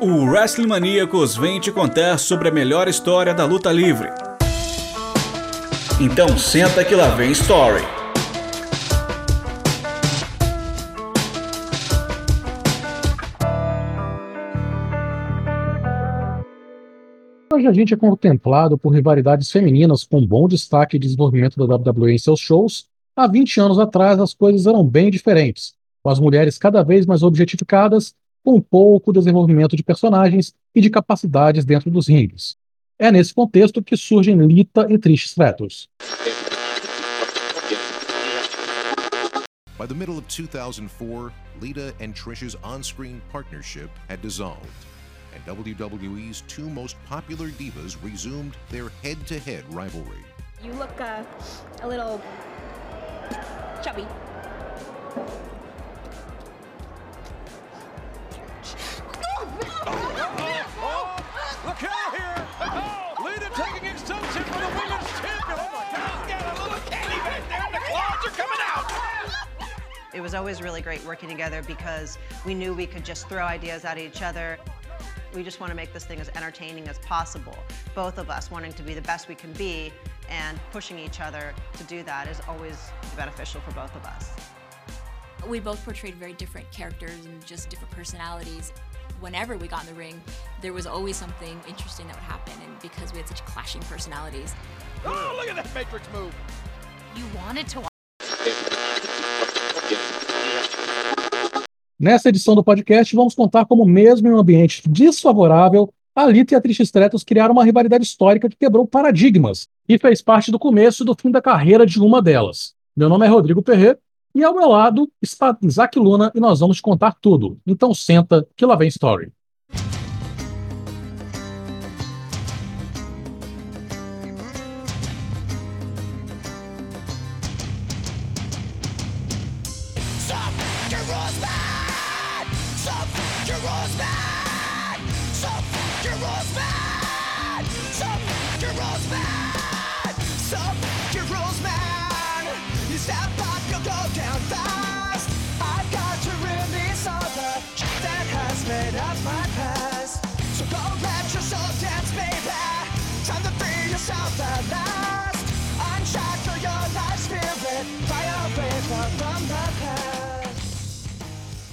O Wrestling Maníacos vem te contar sobre a melhor história da luta livre. Então senta que lá vem Story. Hoje a gente é contemplado por rivalidades femininas com bom destaque e desenvolvimento da WWE em seus shows. Há 20 anos atrás as coisas eram bem diferentes, com as mulheres cada vez mais objetificadas, com pouco desenvolvimento de personagens e de capacidades dentro dos rings. É nesse contexto que surgem Lita e Trish Stratus. By the middle of 2004, Lita and Trish's on screen partnership had dissolved, and WWE's two most popular divas resumed their head to head rivalry. You look uh, a little chubby. It was always really great working together because we knew we could just throw ideas at each other. We just want to make this thing as entertaining as possible. Both of us wanting to be the best we can be and pushing each other to do that is always beneficial for both of us. We both portrayed very different characters and just different personalities. Whenever we got in the ring, there was always something interesting that would happen, and because we had such clashing personalities, Oh, look at that Matrix move. you wanted to watch. Nessa edição do podcast, vamos contar como, mesmo em um ambiente desfavorável, a Lita e a Trish Stratus criaram uma rivalidade histórica que quebrou paradigmas e fez parte do começo e do fim da carreira de uma delas. Meu nome é Rodrigo Perret e ao meu lado está Isaac Luna e nós vamos contar tudo. Então senta que lá vem Story.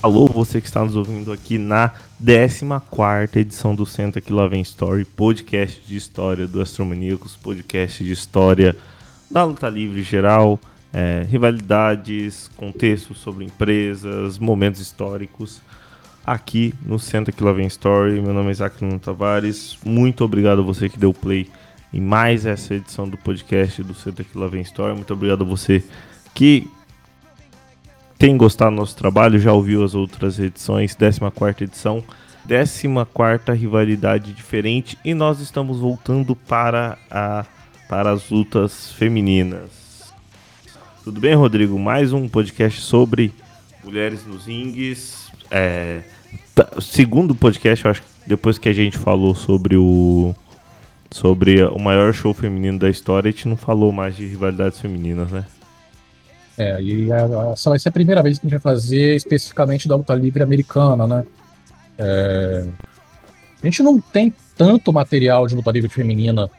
Alô, você que está nos ouvindo aqui na 14 edição do Senta Que Lá Vem Story, podcast de história do Astromaníacos, podcast de história da luta livre geral, é, rivalidades, contextos sobre empresas, momentos históricos. Aqui no Senta Que Lá Vem Story, meu nome é Isaac Nuno Tavares. Muito obrigado a você que deu play em mais essa edição do podcast do Senta Que Lá Vem Story. Muito obrigado a você que tem gostado do nosso trabalho, já ouviu as outras edições, 14 edição, 14 rivalidade diferente e nós estamos voltando para, a, para as lutas femininas. Tudo bem, Rodrigo? Mais um podcast sobre mulheres nos rings. É, tá- segundo podcast, eu acho que depois que a gente falou sobre o sobre o maior show feminino da história, a gente não falou mais de rivalidades femininas, né? É, e a- essa vai ser a primeira vez que a gente vai fazer especificamente da luta livre americana, né? É, a gente não tem tanto material de luta livre feminina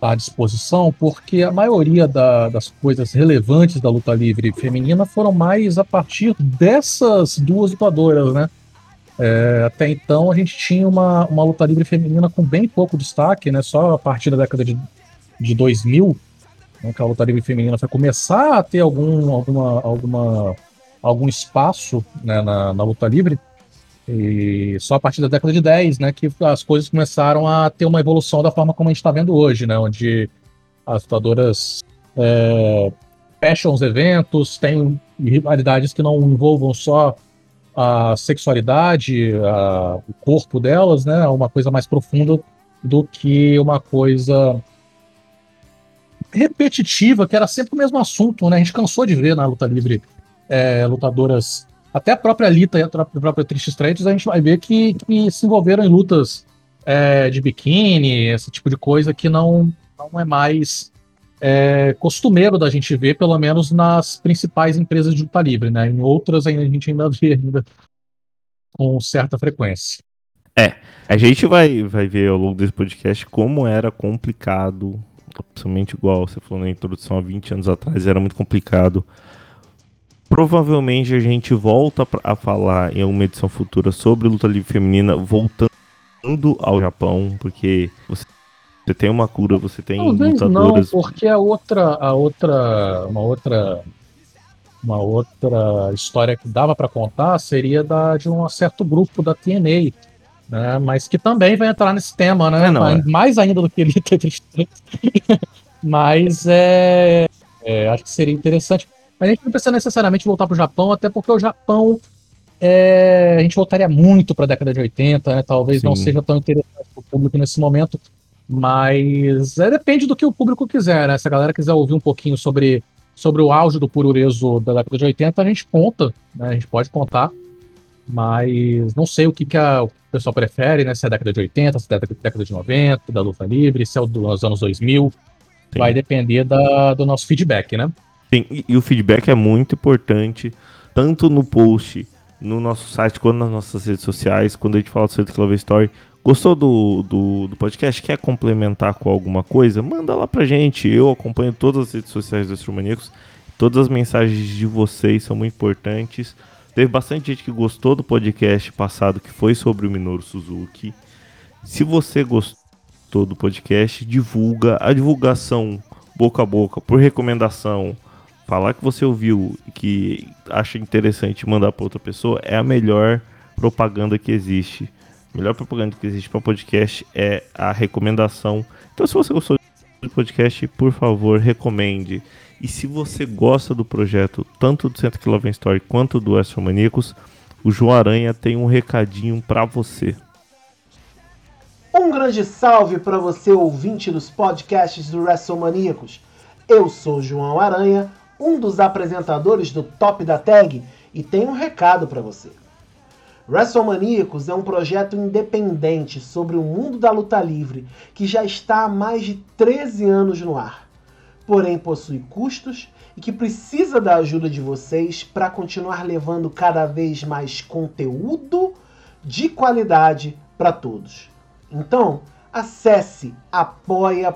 à disposição, porque a maioria da- das coisas relevantes da luta livre feminina foram mais a partir dessas duas lutadoras, né? É, até então a gente tinha uma, uma luta livre feminina com bem pouco destaque, né? Só a partir da década de, de 2000 né, que a luta livre feminina foi começar a ter algum, alguma, alguma, algum espaço né, na, na luta livre. E só a partir da década de 10, né, que as coisas começaram a ter uma evolução da forma como a gente está vendo hoje, né, onde as lutadoras é, fecham os eventos, têm rivalidades que não envolvam só a sexualidade, a- o corpo delas, né, uma coisa mais profunda do que uma coisa repetitiva, que era sempre o mesmo assunto, né? A gente cansou de ver na luta livre é, lutadoras, até a própria Lita e a pró- a própria Trish Stratus, a gente vai ver que, que se envolveram em lutas é, de biquíni, esse tipo de coisa que não, não é mais é, costumeiro da gente ver, pelo menos nas principais empresas de luta livre, né? Em outras a gente ainda vê ainda com certa frequência. É, a gente vai, vai ver ao longo desse podcast como era complicado, principalmente igual você falou na introdução há 20 anos atrás, era muito complicado. Provavelmente a gente volta a falar em uma edição futura sobre luta livre feminina, voltando ao Japão, porque você, você tem uma cura, você tem Talvez lutadoras. não, porque a outra, a outra, uma outra, uma outra história que dava para contar seria da de um certo grupo da TNA, né? Mas que também vai entrar nesse tema, né? É, não, é. Mais ainda do que ele Mas é, é, acho que seria interessante. Mas a gente não precisa necessariamente voltar para o Japão, até porque o Japão é, a gente voltaria muito para a década de 80, né? Talvez não Sim. seja tão interessante para o público nesse momento, mas é, depende do que o público quiser, né? Se a galera quiser ouvir um pouquinho sobre, sobre o auge do purureso da década de 80, a gente conta, né? A gente pode contar, mas não sei o que, que a- o pessoal prefere, né? Se é década de 80, se é década, década de 90, da luta livre, se é o dos anos 2000. Sim. Vai depender da- do nosso feedback, né? Sim, e, e o feedback é muito importante, tanto no post, no nosso site, quanto nas nossas redes sociais, quando a gente fala Centro Clover Story. Gostou do, do, do podcast? Quer complementar com alguma coisa? Manda lá pra gente. Eu acompanho todas as redes sociais do Astromaníacos. Todas as mensagens de vocês são muito importantes. Teve bastante gente que gostou do podcast passado, que foi sobre o Minoru Suzuki. Se você gostou do podcast, divulga. A divulgação boca a boca, por recomendação, falar que você ouviu e que acha interessante mandar para outra pessoa é a melhor propaganda que existe. A melhor propaganda que existe para podcast é a recomendação. Então, se você gostou do podcast, por favor, recomende. E se você gosta do projeto, tanto do Centro Kilovan Story quanto do Astromaníacos, o João Aranha tem um recadinho para você. Um grande salve para você, ouvinte dos podcasts do WrestleManiacos. Eu sou João Aranha, um dos apresentadores do Top da Tag, e tenho um recado para você. WrestleManiacos é um projeto independente sobre o mundo da luta livre que já está há mais de 13 anos no ar. Porém, possui custos e que precisa da ajuda de vocês para continuar levando cada vez mais conteúdo de qualidade para todos. Então, acesse apoia.se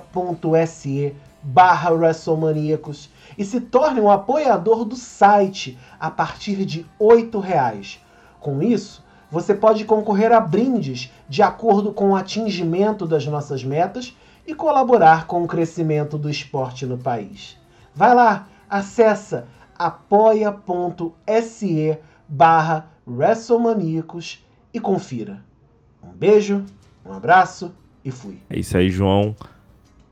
barra WrestleManiacos e se torne um apoiador do site a partir de R$ reais. Com isso, você pode concorrer a brindes de acordo com o atingimento das nossas metas e colaborar com o crescimento do esporte no país. Vai lá, acessa apoia.se barra WrestleManiacos e confira. Um beijo, um abraço e fui. É isso aí, João.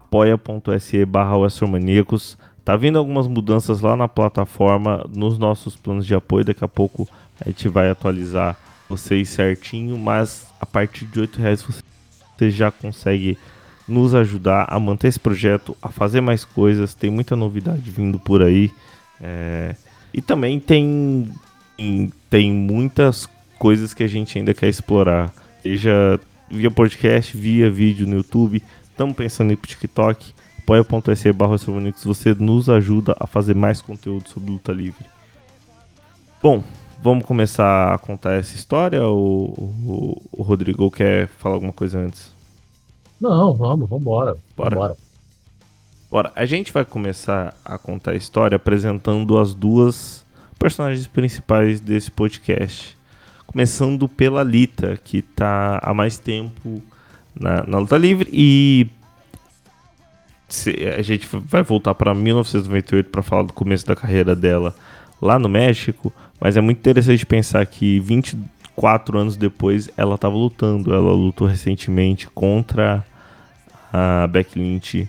apoia.se barra Astromaníacos. Tá vindo algumas mudanças lá na plataforma, nos nossos planos de apoio. Daqui a pouco a gente vai atualizar vocês certinho, mas a partir de R$ reais você você já consegue nos ajudar a manter esse projeto, a fazer mais coisas. Tem muita novidade vindo por aí. É, E também tem, tem muitas coisas que a gente ainda quer explorar. Seja via podcast, via vídeo no YouTube. Estamos pensando em ir pro TikTok. apoia.se barra você nos ajuda a fazer mais conteúdo sobre luta livre. Bom, vamos começar a contar essa história ou o, o Rodrigo quer falar alguma coisa antes? Não, vamos, vambora. Bora. Vambora. Bora, a gente vai começar a contar a história apresentando as duas personagens principais desse podcast. Começando pela Lita, que tá há mais tempo na, na luta livre e a gente vai voltar para 1998 para falar do começo da carreira dela lá no México, mas é muito interessante pensar que 24 anos depois ela estava lutando. Ela lutou recentemente contra a Becky Lynch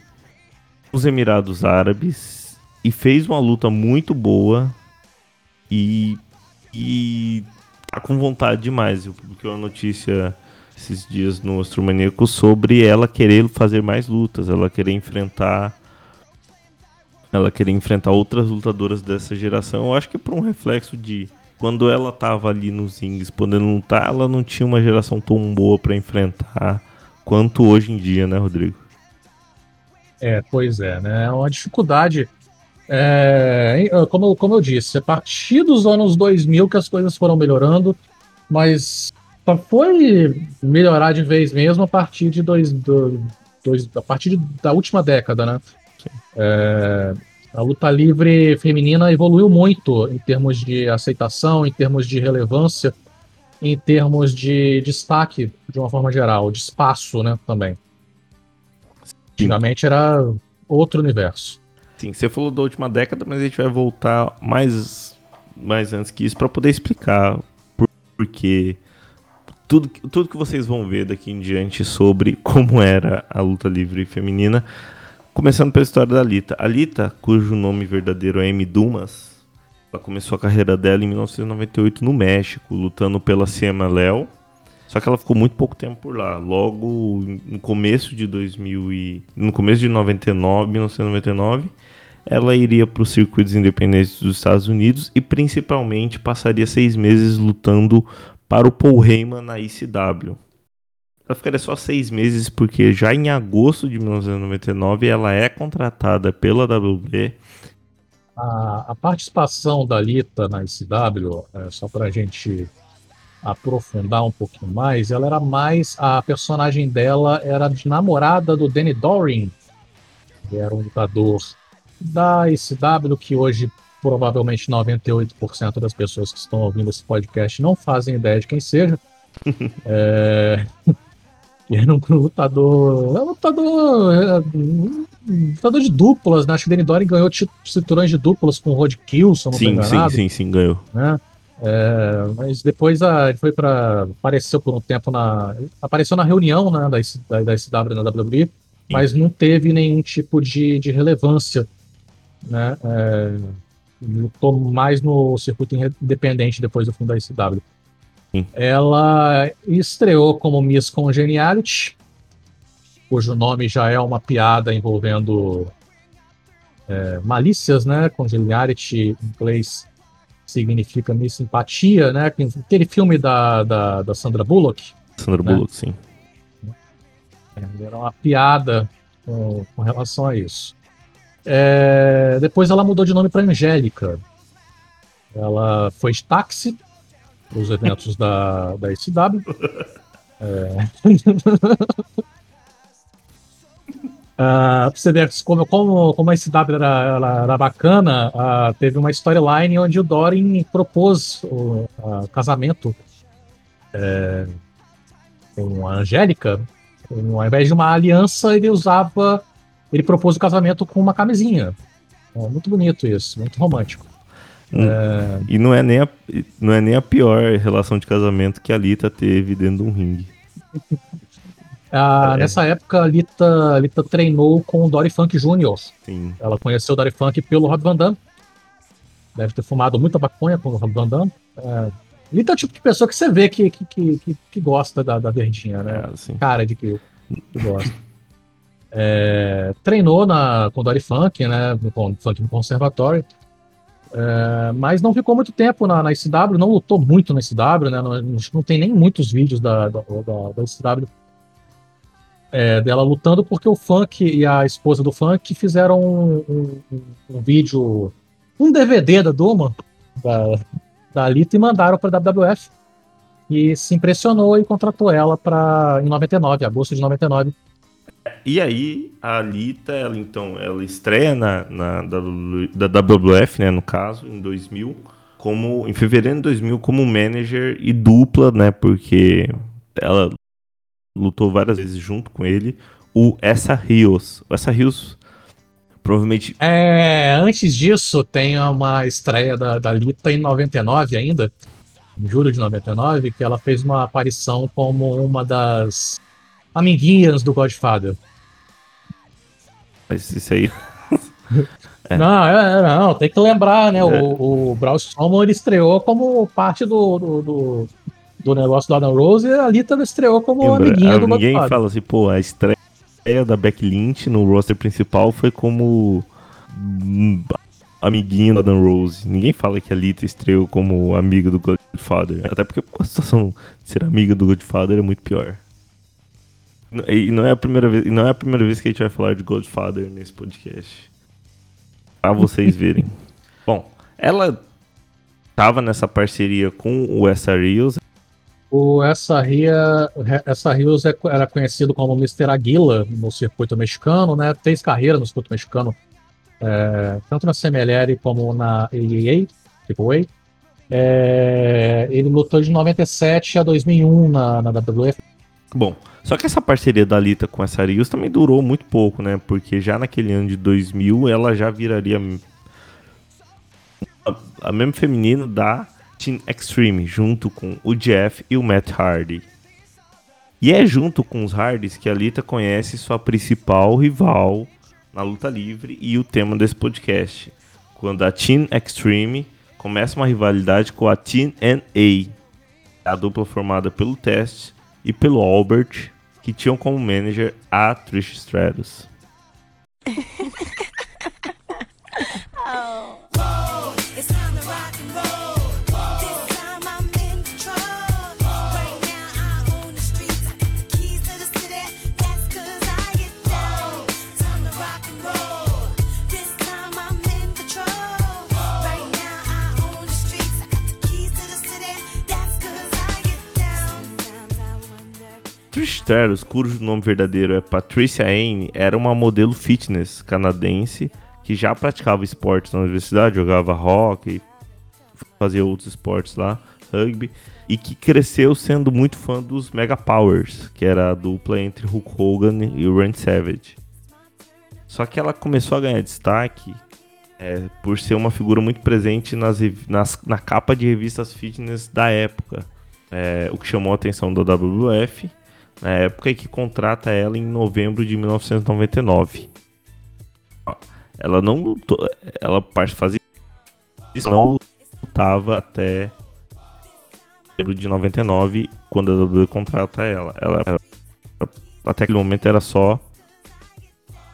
nos Emirados Árabes e fez uma luta muito boa e, e tá com vontade demais. Eu publiquei uma notícia esses dias no Astromaníaco sobre ela querer fazer mais lutas, ela querer enfrentar ela querer enfrentar outras lutadoras dessa geração. Eu acho que é por um reflexo de quando ela tava ali nos Ings podendo lutar, ela não tinha uma geração tão boa para enfrentar quanto hoje em dia, né, Rodrigo? É, pois é, né? É uma dificuldade. É, como, eu- como eu disse, a partir dos anos 2000 que as coisas foram melhorando, mas só foi melhorar de vez mesmo a partir de dois, do- dois a partir da última década, né? É, a luta livre feminina evoluiu muito em termos de aceitação, em termos de relevância, em termos de destaque de uma forma geral, de espaço, né, também. Antigamente era outro universo. Sim, você falou da última década, mas a gente vai voltar mais, mais antes que isso para poder explicar por, tudo, que- tudo que vocês vão ver daqui em diante sobre como era a luta livre feminina. Começando pela história da Lita. A Lita, cujo nome verdadeiro é Amy Dumas, ela começou a carreira dela em 1998 no México, lutando pela CMLL. Só que ela ficou muito pouco tempo por lá. Logo no começo de 2000 e no começo de 99, 1999, ela iria para os circuitos independentes dos Estados Unidos e principalmente passaria seis meses lutando para o Paul Heyman na ICW. Ela ficaria só seis meses porque já em agosto de 1999 ela é contratada pela WWE. A, a participação da Lita na ICW, é, só para a gente aprofundar um pouquinho mais, ela era mais. A personagem dela era de namorada do Danny Doring, que era um lutador da ICW, que hoje provavelmente 98% das pessoas que estão ouvindo esse podcast não fazem ideia de quem seja. é... era um lutador. É um lutador. é, um lutador de duplas, né? Acho que Danny Doring ganhou cinturões de duplas com o Rod eu não Sim, sim, sim, sim, ganhou. né? É, mas depois a, ele foi para apareceu por um tempo na apareceu na reunião né, da, da, SW na WWE, mas não teve nenhum tipo de, de relevância, né? É, lutou mais no circuito independente depois do fim da ICW. Sim. Ela estreou como Miss Congeniality, cujo nome já é uma piada envolvendo é, malícias, né? Congeniality em inglês significa Miss Simpatia, né? Aquele filme da, da, da Sandra Bullock. Sandra né? Bullock, sim. Era uma piada com, com relação a isso. É, depois ela mudou de nome para Angélica. Ela foi de táxi para os eventos da, da SW. É... Ah, pra você ver como, como, como a SW era, ela era bacana, ah, teve uma storyline onde o Dorin propôs o ah, casamento é, com a Angélica. Ao invés de uma aliança, ele usava. Ele propôs o casamento com uma camisinha. É, muito bonito isso, muito romântico. Hum. E não é, nem a, não é nem a pior relação de casamento que a Lita teve dentro de um ringue. Ah, É. Nessa época, a Lita, a Lita treinou com o Dory Funk Jr. Sim. Ela conheceu o Dory Funk pelo Rob Van Damme. Deve ter fumado muita maconha com o Rob Van Damme. É, Lita é o tipo de pessoa que você vê que, que, que, que- que gosta da, da verdinha, né? É, assim. Cara de que, que gosta. É, treinou na, com Dory Funk, né? Con- Funk no Conservatório. É, mas não ficou muito tempo na, na ICW, não lutou muito na ICW, né? Não, não tem nem muitos vídeos da, da, da, da ICW é, dela lutando, porque o Funk e a esposa do Funk fizeram um, um- um- vídeo, um DVD da Duma, da, da Alita, e mandaram para a WWF. E se impressionou e contratou ela para em 99, agosto de 99. E aí, a Alita, ela então, ela estreia na, na W- da WWF, né, no caso, em 2000, como, em fevereiro de 2000, como manager e dupla, né, porque ela lutou várias vezes junto com ele, o Essa Rios. O Essa Rios, provavelmente, É, antes disso, tem uma estreia da, da Lita em 99 ainda, em julho de 99, que ela fez uma aparição como uma das amiguinhas do Godfather. mas isso aí... É. Não, é, é, não, tem que lembrar, né? O, o Braun Strowman ele estreou como parte do, do, do, do negócio do Adam Rose e a Lita estreou como Lembra, amiguinha do ninguém Godfather. fala assim, pô, a estreia da Becky Lynch no roster principal foi como amiguinho da Dan Rose. Ninguém fala que a Lita estreou como amiga do Godfather. Até porque a situação de ser amiga do Godfather é muito pior. E não é a primeira vez, não é a primeira vez que a gente vai falar de Godfather nesse podcast. Pra vocês verem. Bom, ela tava nessa parceria com o Essa Rios. O, essa Ria, essa Rios é era conhecido como Mr. Aguila no circuito mexicano, né? Fez carreira no circuito mexicano, é, tanto na CMLL como na AAA, tipo A. É, ele lutou de 97 a 2001 na, na WWF. Bom, só que essa parceria da Lita com essa Rios também durou muito pouco, né? Porque já naquele ano de 2000 ela já viraria a, a mesma feminina da Team Extreme, junto com o Jeff e o Matt Hardy. E é junto com os Hardys que a Lita conhece sua principal rival na luta livre e o tema desse podcast, quando a Team Extreme começa uma rivalidade com a Team NA, a dupla formada pelo Test e pelo Albert, que tinham como manager a Trish Stratus. oh. Trish Stratus, cujo nome verdadeiro é Patricia Anne, era uma modelo fitness canadense que já praticava esportes na universidade, jogava hockey, fazia outros esportes lá, rugby, e que cresceu sendo muito fã dos Mega Powers, que era a dupla entre Hulk Hogan e Randy Savage. Só que ela começou a ganhar destaque é, por ser uma figura muito presente nas, nas, na capa de revistas fitness da época. É, o que chamou a atenção da WWF na época que contrata ela em novembro de 1999. Ela não lutou, ela fazia isso, não lutava até novembro de 99, quando a WWE contrata ela. Ela até aquele momento era só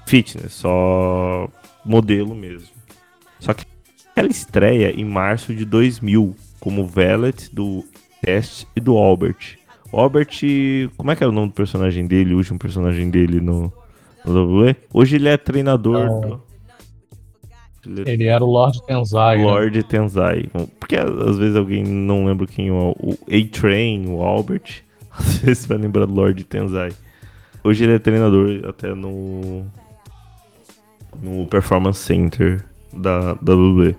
fitness, só modelo mesmo. Só que ela estreia em março de 2000 como Valet do Test e do Albert. O Albert, como é que era o nome do personagem dele, o último personagem dele no, no WWE? Hoje ele é treinador. Do... Ele, ele, era o Lord Tenzai. Lord né? Tenzai. Porque às vezes alguém não lembra quem é o A-Train, o Albert. Às vezes vai lembrar do Lord Tenzai. Hoje ele é treinador até no. No Performance Center da, da WWE.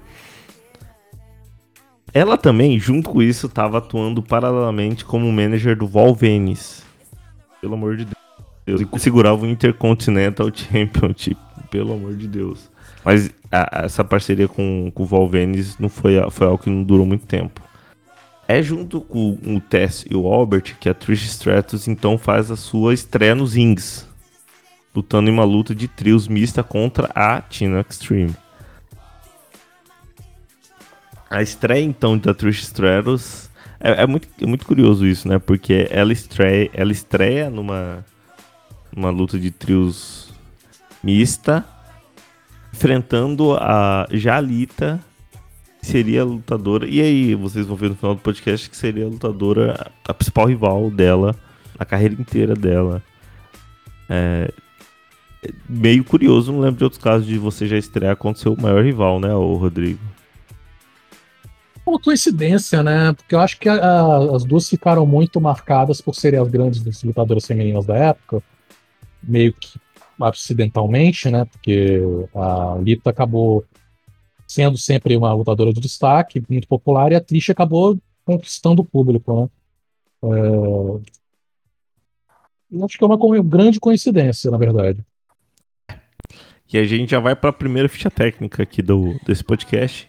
Ela também, junto com isso, estava atuando paralelamente como manager do Val. Pelo amor de Deus. E segurava o Intercontinental Championship. Pelo amor de Deus. Mas a, essa parceria com, com o Val não foi, foi algo que não durou muito tempo. É junto com o Tess e o Albert que a Trish Stratus então faz a sua estreia nos Rings. Lutando em uma luta de trios mista contra a Tina Extreme. A estreia, então, da Trish Stratus é, é, muito, é muito curioso isso, né? Porque ela estreia, ela estreia numa, numa luta de trios mista, enfrentando a Jalita, que seria a lutadora. E aí, vocês vão ver no final do podcast que seria a lutadora, a principal rival dela, a carreira inteira dela. É, meio curioso, não lembro de outros casos de você já estrear contra seu maior rival, né, o Rodrigo? Uma coincidência, né? Porque eu acho que a, as duas ficaram muito marcadas por serem as grandes lutadoras femininas da época, meio que acidentalmente, né? Porque a Lita acabou sendo sempre uma lutadora de destaque, muito popular, e a Trish acabou conquistando o público, né? É... acho que é uma grande coincidência, na verdade. E a gente já vai para a primeira ficha técnica aqui do, desse podcast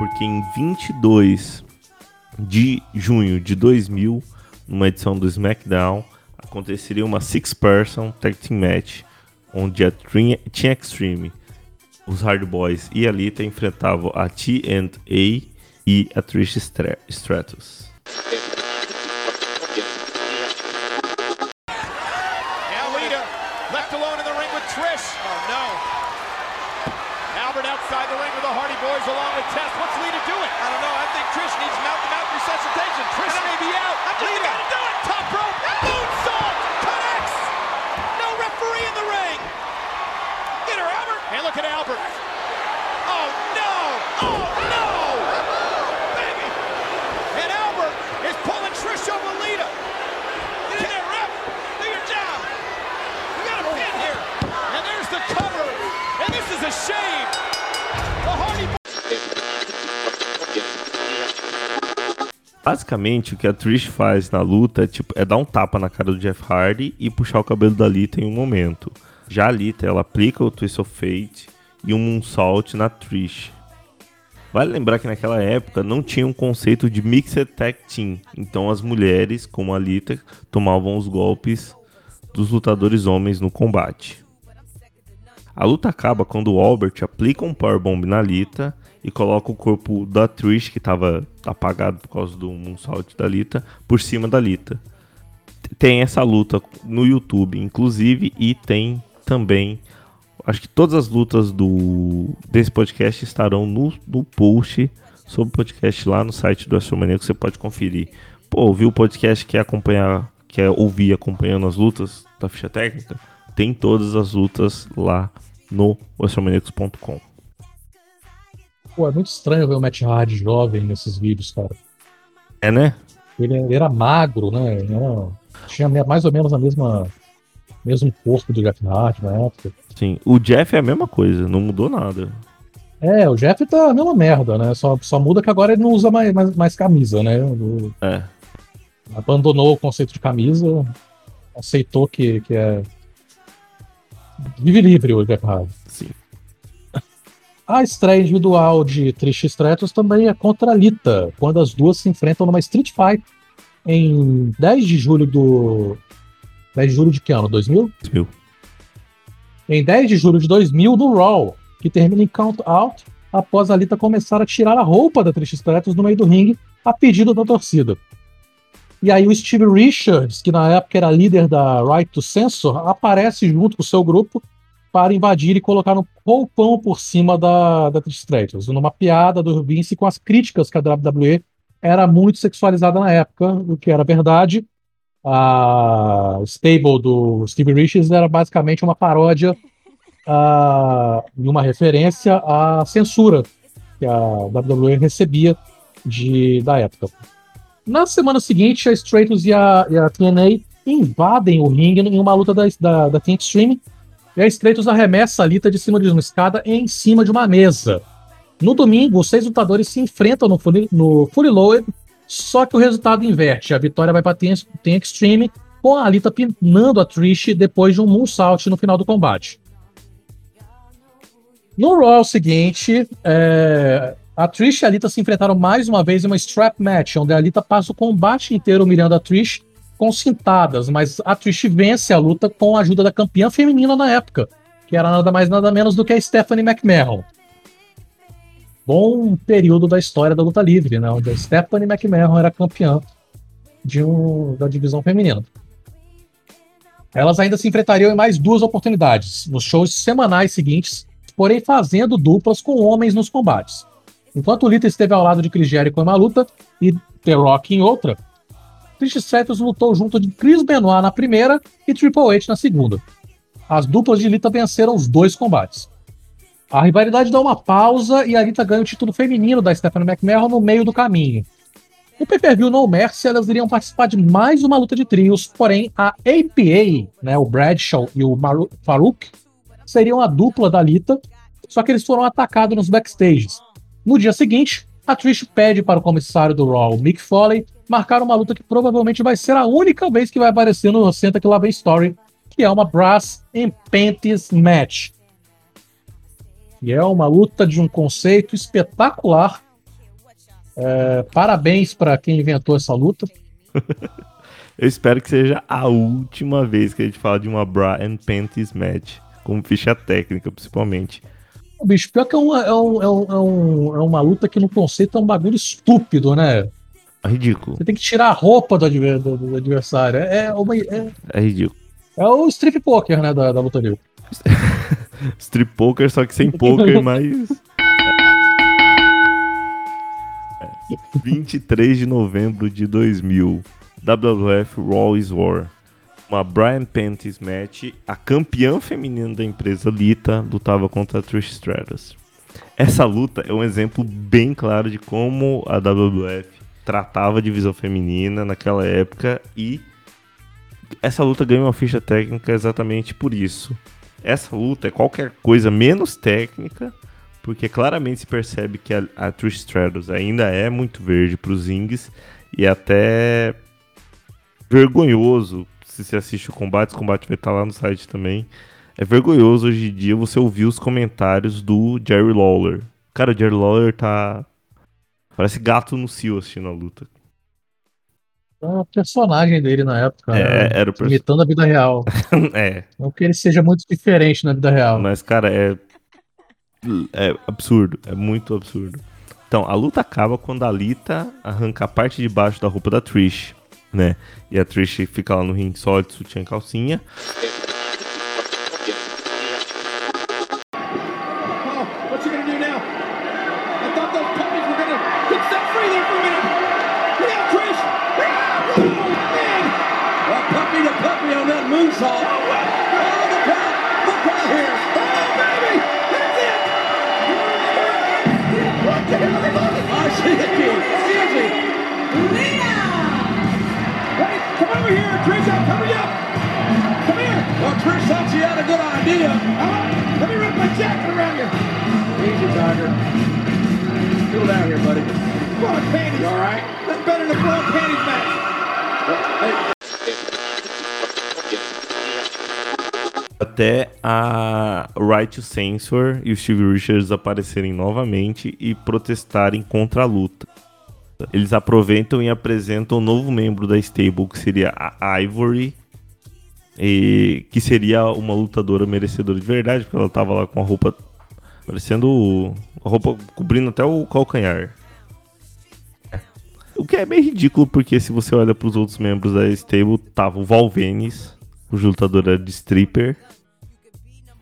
porque em 22 de junho de 2000, numa edição do SmackDown, aconteceria uma six-person tag team match, onde a Team Extreme, os Hard Boys e a Lita enfrentavam a T&A e a Trish Stratus. Basicamente, o que a Trish faz na luta é, tipo, é dar um tapa na cara do Jeff Hardy e puxar o cabelo da Lita em um momento. Já a Lita, ela aplica o Twist of Fate e um Moonsault na Trish. Vale lembrar que naquela época não tinha um conceito de Mixed Tag Team. Então as mulheres, como a Lita, tomavam os golpes dos lutadores homens no combate. A luta acaba quando o Albert aplica um Powerbomb na Lita e coloca o corpo da Trish, que estava apagado por causa do moonsault da Lita, por cima da Lita. Tem essa luta no YouTube, inclusive, e tem também. Acho que todas as lutas do desse podcast estarão no, no post sobre o podcast lá no site do Astromania que você pode conferir. Pô, ouviu o podcast quer acompanhar, quer ouvir acompanhando as lutas da ficha técnica? Tem todas as lutas lá no astromaníacos.com. Pô, é muito estranho ver o Matt Hardy jovem nesses vídeos, cara. É, né? Ele, ele era magro, né? Era, tinha mais ou menos a mesma mesmo corpo do Jeff Hardy na época. Sim, o Jeff é a mesma coisa, não mudou nada. É, o Jeff tá a mesma merda, né? Só, só muda que agora ele não usa mais, mais, mais camisa, né? O, é. Abandonou o conceito de camisa, aceitou que, que é. Vive livre o Jeff Hardy. A estreia individual de Trish Stratus também é contra a Lita, quando as duas se enfrentam numa Street Fight em 10 de julho do. 10 de julho de que ano? 2000? 2000. Em 10 de julho de 2000, no Raw, que termina em Count Out, após a Lita começar a tirar a roupa da Trish Stratus no meio do ringue, a pedido da torcida. E aí o Steve Richards, que na época era líder da Right to Censor, aparece junto com o seu grupo para invadir e colocar um roupão por cima da, da Trish Stratus, numa piada do Vince com as críticas que a WWE era muito sexualizada na época, o que era verdade. A stable do Steve Richards era basicamente uma paródia e uma referência à censura que a WWE recebia de, da época. Na semana seguinte, a Stratus e a, e a TNA invadem o ringue em uma luta da, da, da Team Extreme e a Stratus arremessa a Lita de cima de uma escada em cima de uma mesa. No domingo, os seis lutadores se enfrentam no Fully, no fully Loaded, só que o resultado inverte. A vitória vai para Team, Team Extreme, com a Alita pinando a Trish depois de um moonsault no final do combate. No Raw seguinte, é, a Trish e a Alita se enfrentaram mais uma vez em uma strap match, onde a Alita passa o combate inteiro humilhando a Trish com cintadas, mas a Trish vence a luta com a ajuda da campeã feminina na época, que era nada mais nada menos do que a Stephanie McMahon. Bom período da história da luta livre, né, onde a Stephanie McMahon era campeã de um, da divisão feminina. Elas ainda se enfrentariam em mais duas oportunidades, nos shows semanais seguintes, porém fazendo duplas com homens nos combates. Enquanto Lita esteve ao lado de Chris Jericho em uma luta e The Rock em outra, Trish Stratus lutou junto de Chris Benoit na primeira e Triple H na segunda. As duplas de Lita venceram os dois combates. A rivalidade dá uma pausa e a Lita ganha o título feminino da Stephanie McMahon no meio do caminho. No pay-per-view No Mercy, elas iriam participar de mais uma luta de trios, porém a APA, né, o Bradshaw e o Maru Farouk, seriam a dupla da Lita, só que eles foram atacados nos backstages. No dia seguinte, a Trish pede para o comissário do Raw, Mick Foley, marcar uma luta que provavelmente vai ser a única vez que vai aparecer no Senta que lá vem Story, que é uma Brass and Panties Match. E é uma luta de um conceito espetacular. É, parabéns para quem inventou essa luta. Eu espero que seja a última vez que a gente fala de uma Bra and Panties Match, como ficha técnica, principalmente. O bicho, pior que é uma, é, é, um, é, um, é uma luta que no conceito é um bagulho estúpido, né? É ridículo. Você tem que tirar a roupa do, do, do adversário. É, é, uma, é, é ridículo. É o strip poker, né, da, da luta livre. strip poker, só que sem poker, mas... 23 de novembro de 2000, WWF Raw is War. Uma Brian Panties match, a campeã feminina da empresa Lita lutava contra a Trish Stratus. Essa luta é um exemplo bem claro de como a WWF tratava a divisão feminina naquela época e essa luta ganha uma ficha técnica exatamente por isso. Essa luta é qualquer coisa menos técnica, porque claramente se percebe que a, a Trish Stratus ainda é muito verde para os Ings E até vergonhoso, se você assiste o combate, o combate vai estar lá no site também. É vergonhoso hoje em dia você ouvir os comentários do Jerry Lawler. Cara, o Jerry Lawler tá. Parece gato no cio assistindo a luta. O personagem dele na época, É, né? era o perso- imitando a vida real. é, Não que ele seja muito diferente na vida real. mas cara, é. É absurdo, é muito absurdo. Então, a luta acaba quando a Lita arranca a parte de baixo da roupa da Trish, né? E a Trish fica lá no ringue só de sutiã e calcinha. Coming up. Come here. Well, Trish thought she had a good idea. Uh, let me wrap my jacket around you. Easy, Tiger. Cool down here, buddy. Blowing panties. You all right? Nothing better than a panties. Hey, Até a Right to Censor e o Steve Richards aparecerem novamente e protestarem contra a luta. Eles aproveitam e apresentam um novo membro da stable, que seria a Ivory, e que seria uma lutadora merecedora de verdade, porque ela tava lá com a roupa parecendo a roupa cobrindo até o calcanhar. O que é meio ridículo, porque se você olha para os outros membros da stable, tava o Val Venis, o lutador era de stripper,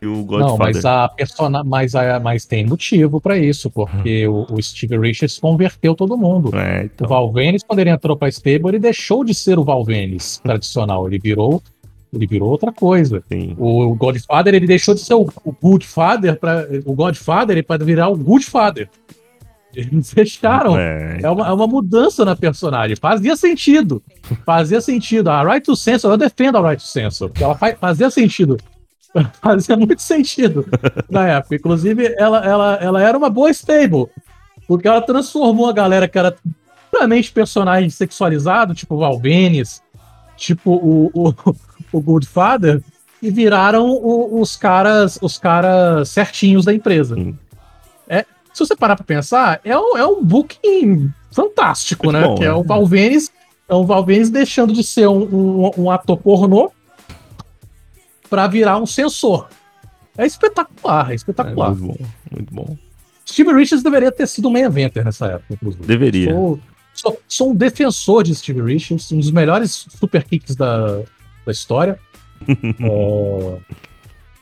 e o Godfather. Não, mas a persona, mas, a, mas tem motivo pra isso, porque o, o Steve Richards converteu todo mundo. É, O então. Val Venis, quando ele entrou pra stable, ele deixou de ser o Val Venis tradicional, ele virou, ele virou outra coisa. Sim. O Godfather, ele deixou de ser o, o Good Father para o Godfather para virar o Good Father. Eles fecharam. É, É uma, é uma mudança na personagem. Fazia sentido. Fazia sentido. A Right to Censor, eu defendo a Right to Censor, ela fa- fazia sentido. Fazia muito sentido na época. Inclusive, ela, ela, ela era uma boa stable. Porque ela transformou a galera que era puramente personagem sexualizado, tipo o Valvenis, tipo o, o, o Goodfather, e viraram o- os caras os caras certinhos da empresa. Sim. É, se você parar pra pensar, é um, é um booking fantástico, Muito né? bom, que é né? o Valvenis, é o Valvenis deixando de ser um, um, um ator pornô pra virar um censor. É espetacular, é é espetacular. muito bom, muito bom. Steve Richards deveria ter sido um main eventer nessa época, inclusive. Deveria. Sou, sou, sou um defensor de Steve Richards, um dos melhores super kicks da, da história.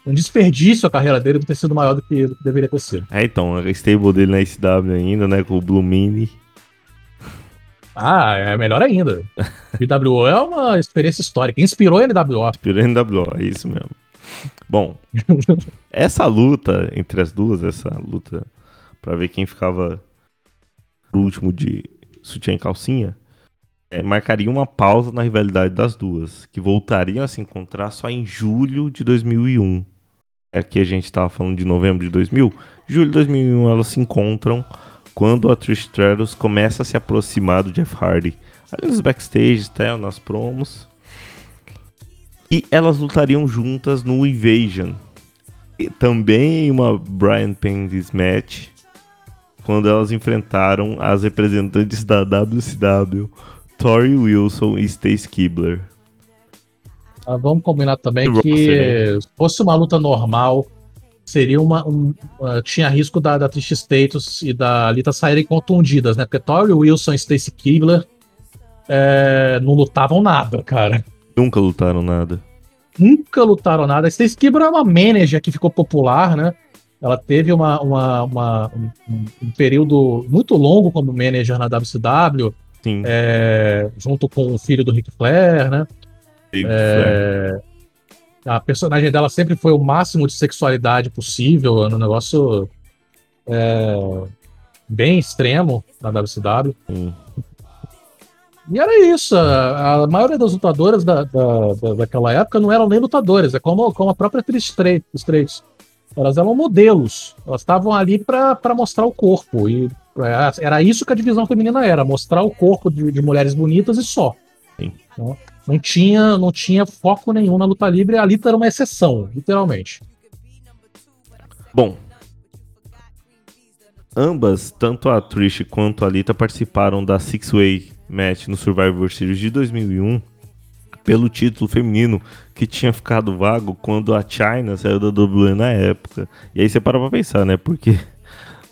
É, um desperdício a carreira dele de ter sido maior do que, do que deveria ter sido. É, então, a stable dele na SW ainda, né, com o Blue Mini. Ah, é melhor ainda. BWO é uma experiência histórica. Inspirou a NWO. Inspirou em NWO, é isso mesmo. Bom, essa luta entre as duas, essa luta pra ver quem ficava por último de sutiã e calcinha, é, marcaria uma pausa na rivalidade das duas, que voltariam a se encontrar só em julho de 2001. Aqui a gente tava falando de novembro de 2000. Julho de 2001 elas se encontram quando a Trish Stratus começa a se aproximar do Jeff Hardy. Ali nos backstage, até nas promos. E elas lutariam juntas no Invasion. E também uma Brian Pendis match. Quando elas enfrentaram as representantes da WCW, Tori Wilson e Stace Kibler. Ah, vamos combinar também que se fosse uma luta normal, seria uma. um- ah, tinha risco da, da Trish Status e da Lita saírem contundidas, né? Porque Tori Wilson e Stacy Kibler é, não lutavam nada, cara. Nunca lutaram nada. Nunca lutaram nada. A Stacy Kibler é uma manager que ficou popular, né? Ela teve uma, uma- uma- um, um período muito longo como manager na WCW, é, junto com o filho do Ric Flair, né? É, a personagem dela sempre foi o máximo de sexualidade possível, no negócio é, bem extremo na WCW. Sim. E era isso. A, a maioria das lutadoras da, da- da- daquela época não eram nem lutadoras, é como, como a própria Trish Strait- Straits. Elas eram modelos. Elas estavam ali para mostrar o corpo. E é, era isso que a divisão feminina era: mostrar o corpo de, de mulheres bonitas e só. Sim. Não, não, tinha, não tinha foco nenhum na luta livre. A Lita era uma exceção, literalmente. Bom. Ambas, tanto a Trish quanto a Lita, participaram da Six Way Match no Survivor Series de 2001 pelo título feminino que tinha ficado vago quando a China saiu da WWE na época. E aí você para pra pensar, né? Porque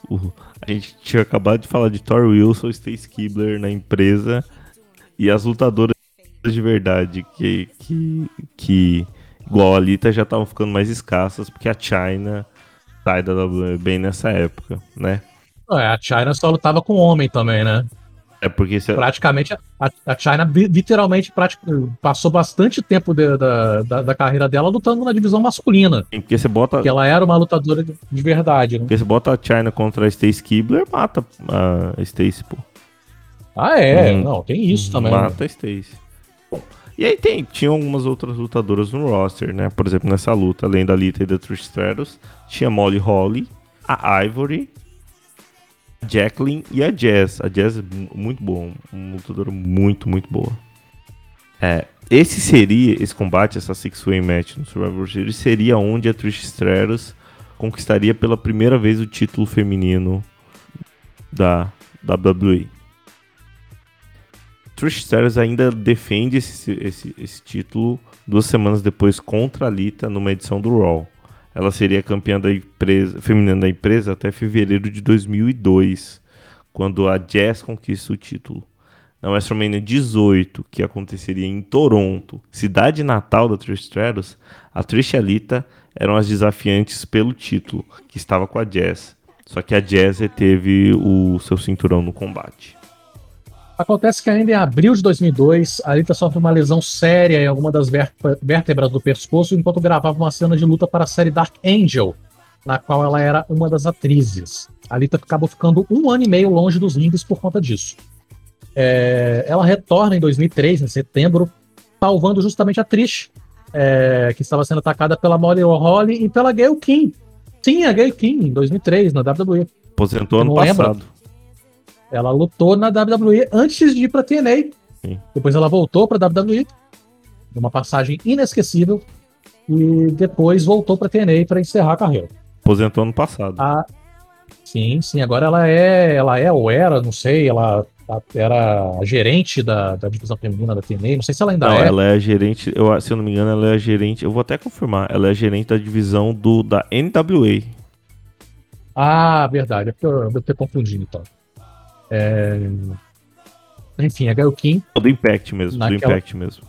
o, a gente tinha acabado de falar de Thor Wilson, Stacy Kibler na empresa e as lutadoras de verdade que, que, que igual a Lita já estavam ficando mais escassas porque a China sai da WWE bem nessa época, né? É, a China só lutava com homem também, né? É porque você... praticamente a, a China literalmente passou bastante tempo de, da, da, da, carreira dela lutando na divisão masculina. Sim, porque você bota. Porque ela era uma lutadora de, de verdade. Né? Porque você bota a China contra a Stacy Kibler, mata a Stacy, pô. Ah, é, hum, não, tem isso também. Mata né? a Stacy. E aí tem, tinha algumas outras lutadoras no roster, né? Por exemplo, nessa luta, além da Lita e da Trish Stratus, tinha Molly Holly, a Ivory, Jacqueline e a Jazz. A Jazz é muito boa, uma lutadora muito, muito boa. É, esse seria, esse combate, essa six-way match no Survivor Series, seria onde a Trish Stratus conquistaria pela primeira vez o título feminino da WWE. Trish Stratus ainda defende esse, esse, esse título duas semanas depois contra a Lita numa edição do Raw. Ela seria campeã da empresa, feminina da empresa até fevereiro de 2002, quando a Jazz conquista o título. Na WrestleMania 18, que aconteceria em Toronto, cidade natal da Trish Stratus, a Trish e a Lita eram as desafiantes pelo título, que estava com a Jazz. Só que a Jazz teve o seu cinturão no combate. Acontece que ainda em abril de 2002, a Alita sofre uma lesão séria em alguma das vértebras do pescoço enquanto gravava uma cena de luta para a série Dark Angel, na qual ela era uma das atrizes. A Alita acabou ficando um ano e meio longe dos rings por conta disso. É, ela retorna em 2003, em setembro, salvando justamente a Trish, é, que estava sendo atacada pela Molly Holly e pela Gail Kim. Sim, a Gail Kim, em 2003, na WWE. Aposentou ano passado. Ela lutou na WWE antes de ir pra TNA. Sim. Depois ela voltou pra WWE, numa passagem inesquecível, e depois voltou pra TNA para encerrar a carreira. Aposentou ano passado. Ah, sim, sim. Agora ela é, ela é ou era, não sei, ela era gerente da, da divisão feminina da TNA, não sei se ela ainda não, é. ela é gerente, eu, se eu não me engano, ela é gerente, eu vou até confirmar, ela é gerente da divisão do, da NWA. Ah, verdade, é porque eu devo ter confundido então. É... Enfim, a Gail Kim. Do Impact mesmo, naquela... do Impact mesmo.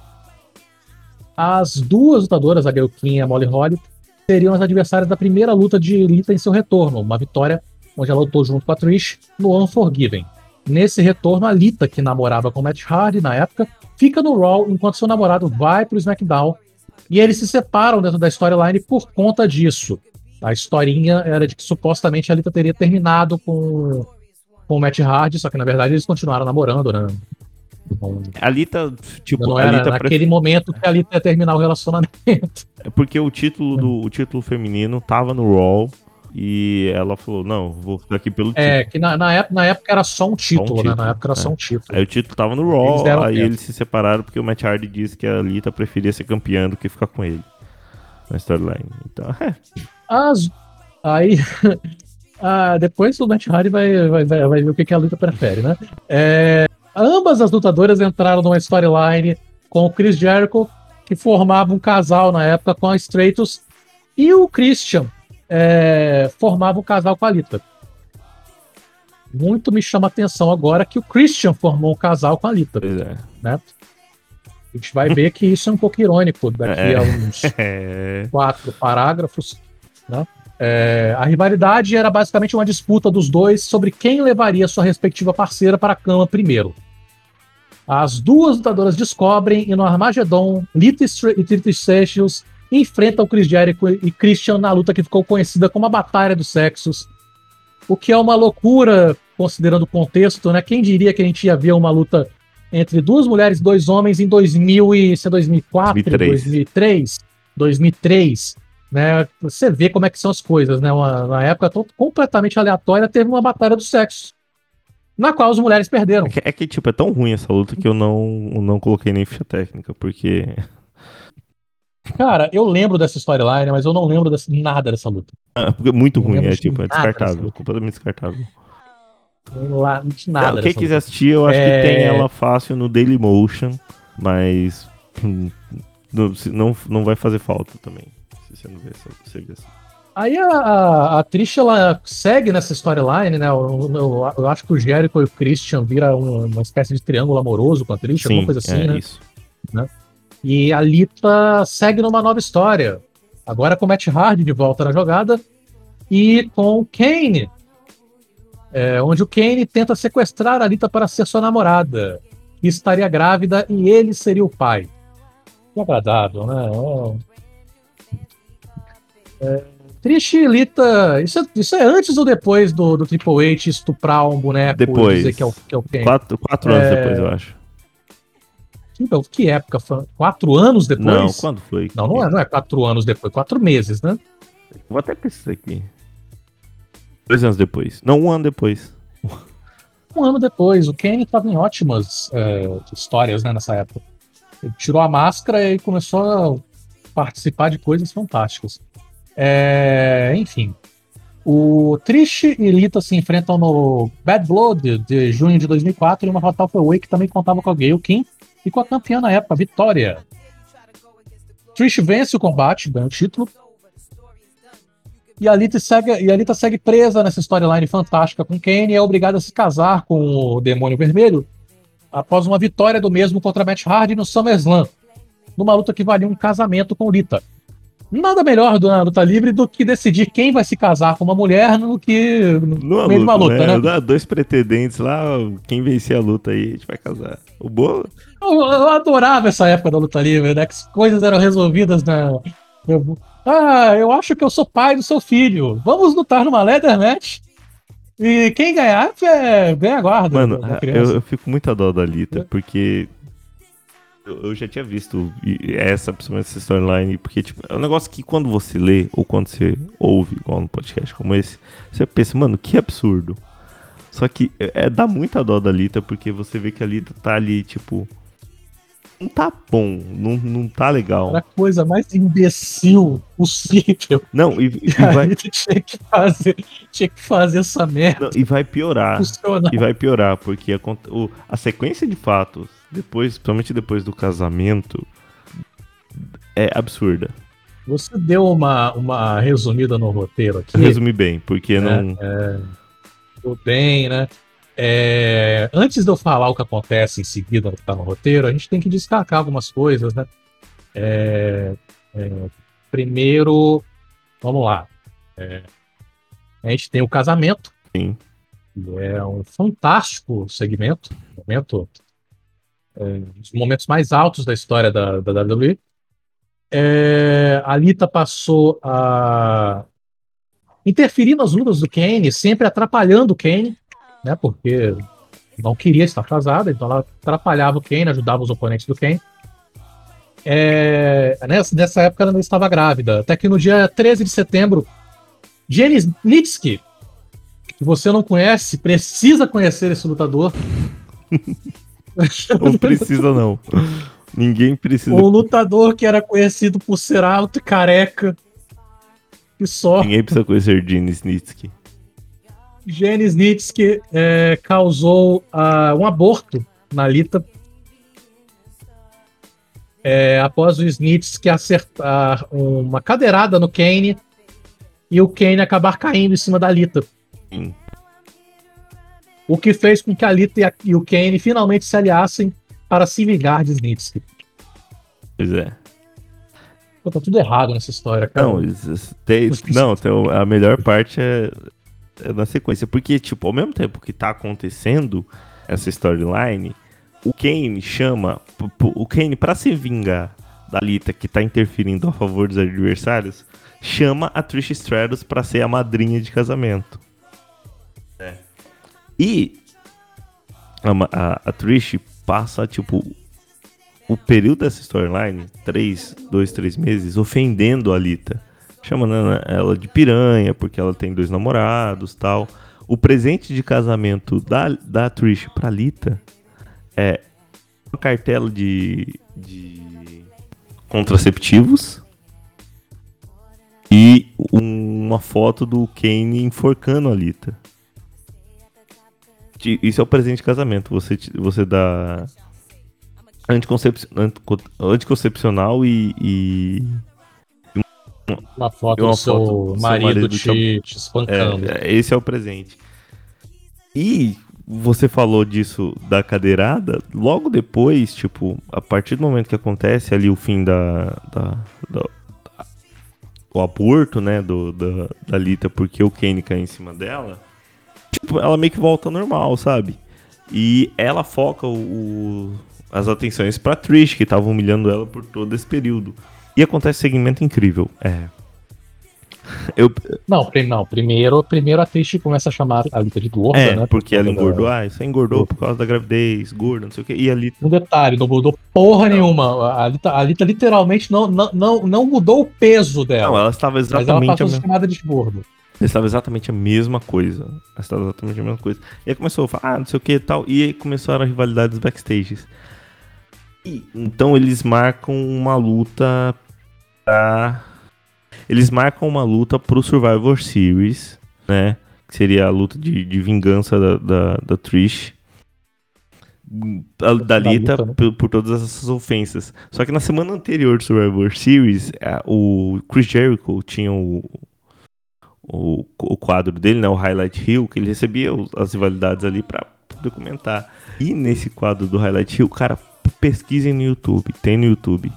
As duas lutadoras, a Gail Kim e a Molly Holly, seriam as adversárias da primeira luta de Lita em seu retorno, uma vitória onde ela lutou junto com a Trish no Unforgiven. Nesse retorno, a Lita, que namorava com Matt Hardy na época, fica no Raw enquanto seu namorado vai pro SmackDown e eles se separam dentro da storyline por conta disso. A historinha era de que supostamente a Lita teria terminado com com o Matt Hardy, só que na verdade eles continuaram namorando, né? A Lita, tipo, não era naquele momento que a Lita ia terminar o relacionamento. É porque o título do o título feminino tava no Raw e ela falou: "Não, vou ficar aqui pelo é, título". É, que na, na, época, na época era só um título, só um título né? Na época era é. só um título. Aí o título tava no Raw, eles aí tempo. eles se separaram porque o Matt Hardy disse que a Lita preferia ser campeã do que ficar com ele na storyline. Então, é. As aí Ah, depois o Matt Hardy vai, vai, vai, vai ver o que, que a luta prefere, né? É, ambas as lutadoras entraram numa storyline com o Chris Jericho, que formava um casal na época com a Stratus, e o Christian é, formava um casal com a Lita. Muito me chama a atenção agora que o Christian formou um casal com a Lita. É. Né? A gente vai ver que isso é um pouco irônico daqui é. a uns quatro parágrafos. Né? É, a rivalidade era basicamente uma disputa dos dois sobre quem levaria sua respectiva parceira para a cama primeiro. As duas lutadoras descobrem e no Armageddon, Lita e Trish Sessions enfrentam Chris Jericho e Christian na luta que ficou conhecida como a Batalha dos Sexos. O que é uma loucura, considerando o contexto, né? Quem diria que a gente ia ver uma luta entre duas mulheres e dois homens em 2000 e, se é 2004, 2003. 2003, 2003 né, você vê como é que são as coisas, né? Uma, na época completamente aleatória, teve uma batalha do sexo, na qual as mulheres perderam. É que, é que, tipo, é tão ruim essa luta que eu não, não coloquei nem ficha técnica, porque. Cara, eu lembro dessa storyline, mas eu não lembro dessa- nada dessa luta. Ah, porque é muito Não ruim, é tipo, é nada descartável. Completamente descartável. Não lá- não tinha nada. Quem quiser luta. assistir, eu acho É. que tem ela fácil no Dailymotion, mas. hum, Não, não, não vai fazer falta também. Se você não vê. Você vê essa. Aí a, a, a Trish, ela segue nessa storyline, né? Eu, eu- eu acho que o Jericho e o Christian vira uma, uma espécie de triângulo amoroso com a Trish, alguma coisa assim, é né? isso. E a Lita segue numa nova história. Agora com o Matt Hardy de volta na jogada e com o Kane. É, onde o Kane tenta sequestrar a Lita para ser sua namorada. Que estaria grávida e ele seria o pai. Que agradável, né? Ó. É, Trish e Lita. Isso é, isso é antes ou depois do, do Triple H estuprar um boneco e Depois. dizer que é o, que é o? Quatro, quatro anos É. depois, eu acho. Então, que época? foi? Quatro anos depois? Não, quando foi? Não, não é, não é quatro anos depois, quatro meses, né? Vou até pesquisar aqui. Dois anos depois. Não, um ano depois. Um ano depois, o Kane estava em ótimas é, histórias né, nessa época. Ele tirou a máscara e começou a participar de coisas fantásticas. É, enfim, o Trish e Lita se enfrentam no Bad Blood de junho de 2004 em uma Fatal Four Way que também contava com a Gail Kim e com a campeã na época, Vitória. Trish vence o combate, ganha o título. E a Lita segue, e a Lita segue presa nessa storyline fantástica com Kane e é obrigada a se casar com o Demônio Vermelho após uma vitória do mesmo contra Matt Hardy no SummerSlam, numa luta que valia um casamento com Lita. Nada melhor do- na luta livre do que decidir quem vai se casar com uma mulher no que no Numa meio de uma luta, né? Dá Dois pretendentes lá, quem vencer a luta aí, a gente vai casar. O bom. Eu, eu adorava essa época da luta livre, né? Que as coisas eram resolvidas na. eu- ah, eu acho que eu sou pai do seu filho. Vamos lutar numa leather match. E quem ganhar é, ganha a guarda. Mano, da eu, criança. eu fico muito a dó da Lita, É. porque. Eu, já tinha visto e- essa, principalmente essa storyline, porque, tipo, é um negócio que quando você lê, ou quando você ouve, igual num podcast como esse, você pensa, mano, que absurdo. Só que é, é- dá muita dó da Lita, porque você vê que a Lita tá ali, tipo. Não tá bom, não, não tá legal. Era a coisa mais imbecil possível. Não, e, e a vai, tinha que fazer, tinha que fazer essa merda não, e vai piorar. funcionar. E vai piorar, porque a, o- a sequência de fatos, depois, principalmente depois do casamento, é absurda. Você deu uma, uma resumida no roteiro aqui. Resumi bem, porque É, não. Tudo bem, né? É, antes de eu falar o que acontece em seguida no que tá no roteiro, a gente tem que destacar algumas coisas, né? É, é, primeiro, vamos lá. É, a gente tem o casamento, Sim. é um fantástico segmento, momento, é, dos momentos mais altos da história da, da WWE. É, a Lita passou a interferir nas lutas do Kane, sempre atrapalhando o Kane, né? Porque não queria estar casada, então ela atrapalhava o Kane, ajudava os oponentes do Kane. É, nessa, nessa época ela não estava grávida. Até que no dia 13 de setembro, Jenny Snitsky, que você não conhece, precisa conhecer esse lutador. Não precisa, não. Ninguém precisa. Um lutador que era conhecido por ser alto e careca. E só. Ninguém precisa conhecer Gene Snitsky. Jenny Snitsky é, causou ah, um aborto na Lita. É, após o Snitsky acertar uma cadeirada no Kane e o Kane acabar caindo em cima da Lita. Sim. O que fez com que a Lita e, a- e o Kane finalmente se aliassem para se vingar de Snitsky. Pois é. Pô, tá tudo errado nessa história, cara. Não, tem, não tem, a melhor parte é, é na sequência. Porque, tipo, ao mesmo tempo que tá acontecendo essa storyline, o Kane chama. O Kane, pra se vingar da Lita que tá interferindo a favor dos adversários, chama a Trish Stratus pra ser a madrinha de casamento. E a, a, a Trish passa, tipo, o período dessa storyline, três, dois, três meses, ofendendo a Lita. chamando ela de piranha, porque ela tem dois namorados tal. O presente de casamento da, da Trish pra Lita é uma cartela de, de contraceptivos e uma foto do Kane enforcando a Lita. Isso é o presente de casamento. Você, você dá anticoncep, anticoncepcional e, e uma foto uma do seu, foto marido, marido te, te espancando. É, esse é o presente. E você falou disso da cadeirada, logo depois, tipo, a partir do momento que acontece ali o fim da. da, da o aborto, né, do, da, da Lita, porque o Kane cai em cima dela, tipo, ela meio que volta ao normal, sabe? E ela foca o, o as atenções pra Trish, que tava humilhando ela por todo esse período. E acontece um segmento incrível. É. Eu... Não, não, primeiro, primeiro a Trish começa a chamar a Lita de gorda, é, né? Porque ela engordou, da... ah, isso engordou por causa da gravidez, gorda, não sei o quê. E a Lita... Um detalhe, não mudou porra não. nenhuma. A Lita, a Lita literalmente não, não, não, não mudou o peso dela. Não, ela estava exatamente. Mas ela passou a chamada de gordo. Estava exatamente a mesma coisa. Estava exatamente a mesma coisa. E aí começou a falar, ah, não sei o que e tal. E aí começaram as rivalidades backstages. E, então eles marcam uma luta pra... Eles marcam uma luta pro Survivor Series, né? Que seria a luta de, de vingança da, da, da Trish. A, da Lita né? por, por, todas essas ofensas. Só que na semana anterior do Survivor Series, a, o Chris Jericho tinha o, o, o quadro dele, né? O Highlight Hill, que ele recebia as rivalidades ali pra documentar. E nesse quadro do Highlight Hill, cara, pesquisem no YouTube, tem no YouTube.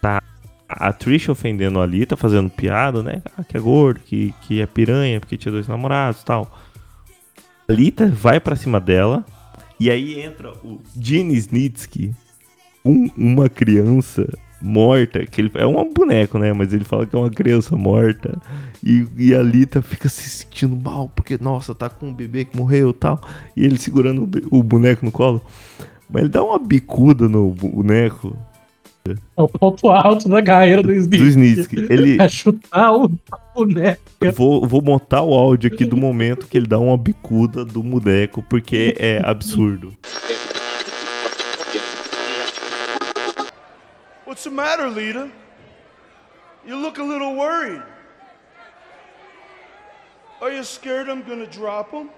Tá a Trish ofendendo a Lita, fazendo piada, né? Ah, que é gordo, que, que é piranha, porque tinha dois namorados tal. A Lita vai para cima dela, e aí entra o Gene Snitsky, um, uma criança morta, que ele é um boneco, né? Mas ele fala que é uma criança morta. E, e a Lita fica se sentindo mal, porque, nossa, tá com um bebê que morreu e tal. E ele segurando o, o boneco no colo. Mas ele dá uma bicuda no boneco. É o ponto alto da carreira do Snitsky. Do Snitsky. Ele... É chutar o boneco. Vou, vou montar o áudio aqui do momento que ele dá uma bicuda do boneco, porque é absurdo. What's the matter, Lita? You look a little worried. Are you scared I'm gonna drop him?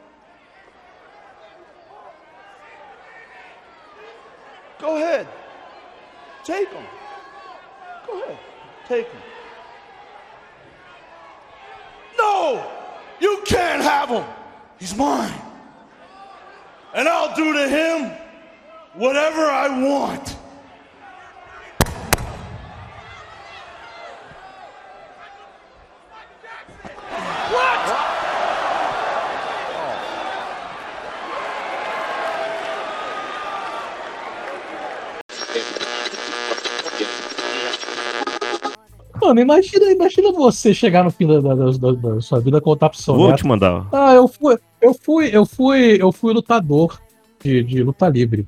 Go ahead. Take him. Go ahead. Take him. No! You can't have him. He's mine. And I'll do to him whatever I want. Mano, imagina, imagina você chegar no fim da, da, da, da sua vida contar pro seu Vou neto. te mandar. Ah, eu fui, eu fui, eu fui, eu fui lutador de, de luta livre.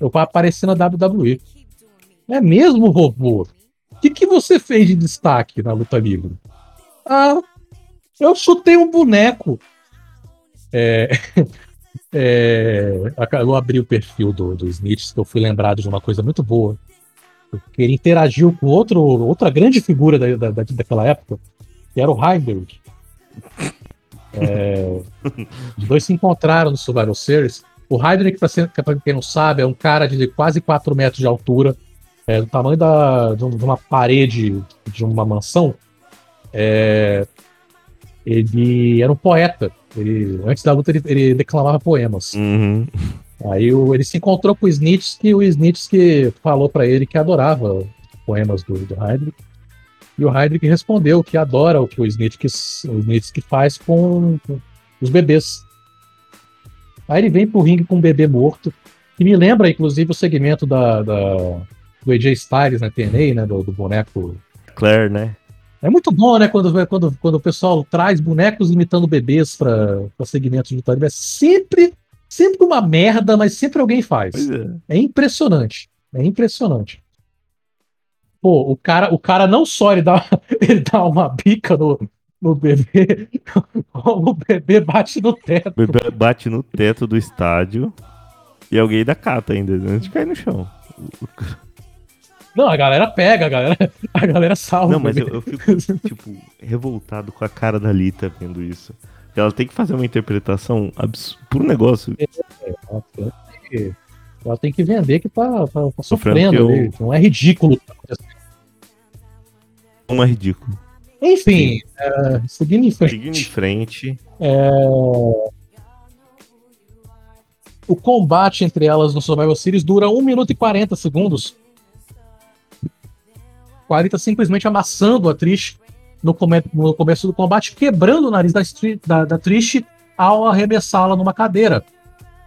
Eu apareci na WWE. É mesmo, robô? O que, que você fez de destaque na luta livre? Ah, eu chutei um boneco. É, é, eu abri o perfil do, do Smith, que eu fui lembrado de uma coisa muito boa porque ele interagiu com outro, outra grande figura da, da, daquela época, que era o Heidelberg. É, os dois se encontraram no Survival Series. O Heidelberg, para quem não sabe, é um cara de quase 4 metros de altura, é, do tamanho da, de, uma parede de uma mansão. É, ele era um poeta. Ele, antes da luta, ele, ele declamava poemas. Uhum. Aí o, ele se encontrou com o Snitsky e o Snitsky falou para ele que adorava poemas do, do Heydrich. E o Heydrich respondeu que adora o que o Snitsky, o Snitsky faz com, com, os bebês. Aí ele vem pro ringue com um bebê morto, que me lembra, inclusive, o segmento da, da do AJ Styles na TNA, né, do, do boneco... Claire, né? É muito bom, né, quando, quando, quando o pessoal traz bonecos imitando bebês para segmentos de luta É sempre Sempre uma merda, mas sempre alguém faz. É. é. impressionante. É impressionante. Pô, o cara, o cara não só ele dá, ele dá uma bica no, no bebê, o bebê bate no teto. O bebê bate no teto do estádio e alguém dá cata ainda, antes de cair no chão. Não, a galera pega, a galera, a galera salva. Não, mas eu, eu fico, tipo, revoltado com a cara da Lita vendo isso. Ela tem que fazer uma interpretação por um negócio. Ela, tem que, ela tem que vender que tá, tá, tá sofrendo. Eu... Não é ridículo. Não é ridículo. Enfim, é, seguindo em frente. Seguindo em frente. É... O combate entre elas no Survival Series dura 1 minuto e 40 segundos. 40 simplesmente amassando a Trish no, come no começo do combate, quebrando o nariz da, da, da Trish ao arremessá-la numa cadeira,